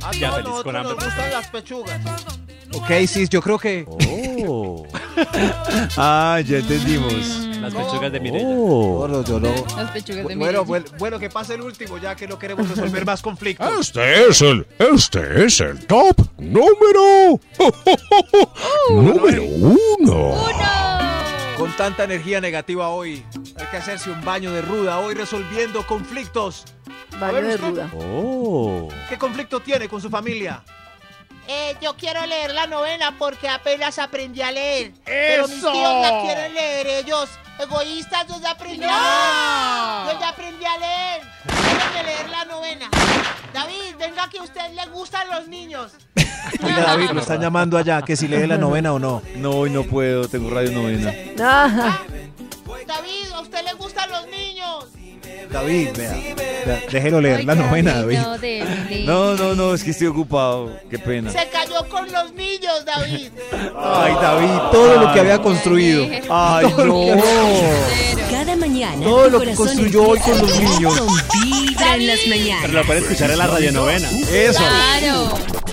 A Ya todos feliz con nos hambre. gustan las pechugas. Ok, sí, yo creo que. Oh. ah, ya entendimos. Las pechugas de Mirella. Oh. Yo Las pechugas de Bueno, Mireya. bueno, bueno, que pase el último, ya que no queremos resolver más conflictos. Este es el, este es el top número, número uno. Con tanta energía negativa hoy, hay que hacerse un baño de ruda hoy resolviendo conflictos. Baño ver, de usted. ruda. Oh. ¿Qué conflicto tiene con su familia? Eh, yo quiero leer la novena porque apenas aprendí a leer. Pero mis ¡Eso! tíos la quieren leer ellos. Egoístas, yo ya aprendí a leer. Yo ya aprendí a leer. Déjenme leer la novena. David, venga que a usted le gustan los niños. Oiga, David, lo están llamando allá, que si lee la novena o no. No, hoy no puedo, tengo radio novena. Ah, David, a usted le gustan los niños. David, vea, vea, déjelo leer la novena, David. No, no, no, es que estoy ocupado. Qué pena. Se cayó con los niños, David. Ay, David, todo lo que había construido. Ay, no. Cada mañana Todo lo que construyó hoy con los niños. vibrar Con vibra en las mañanas. Pero lo pueden escuchar en la radionovena. Eso. Claro.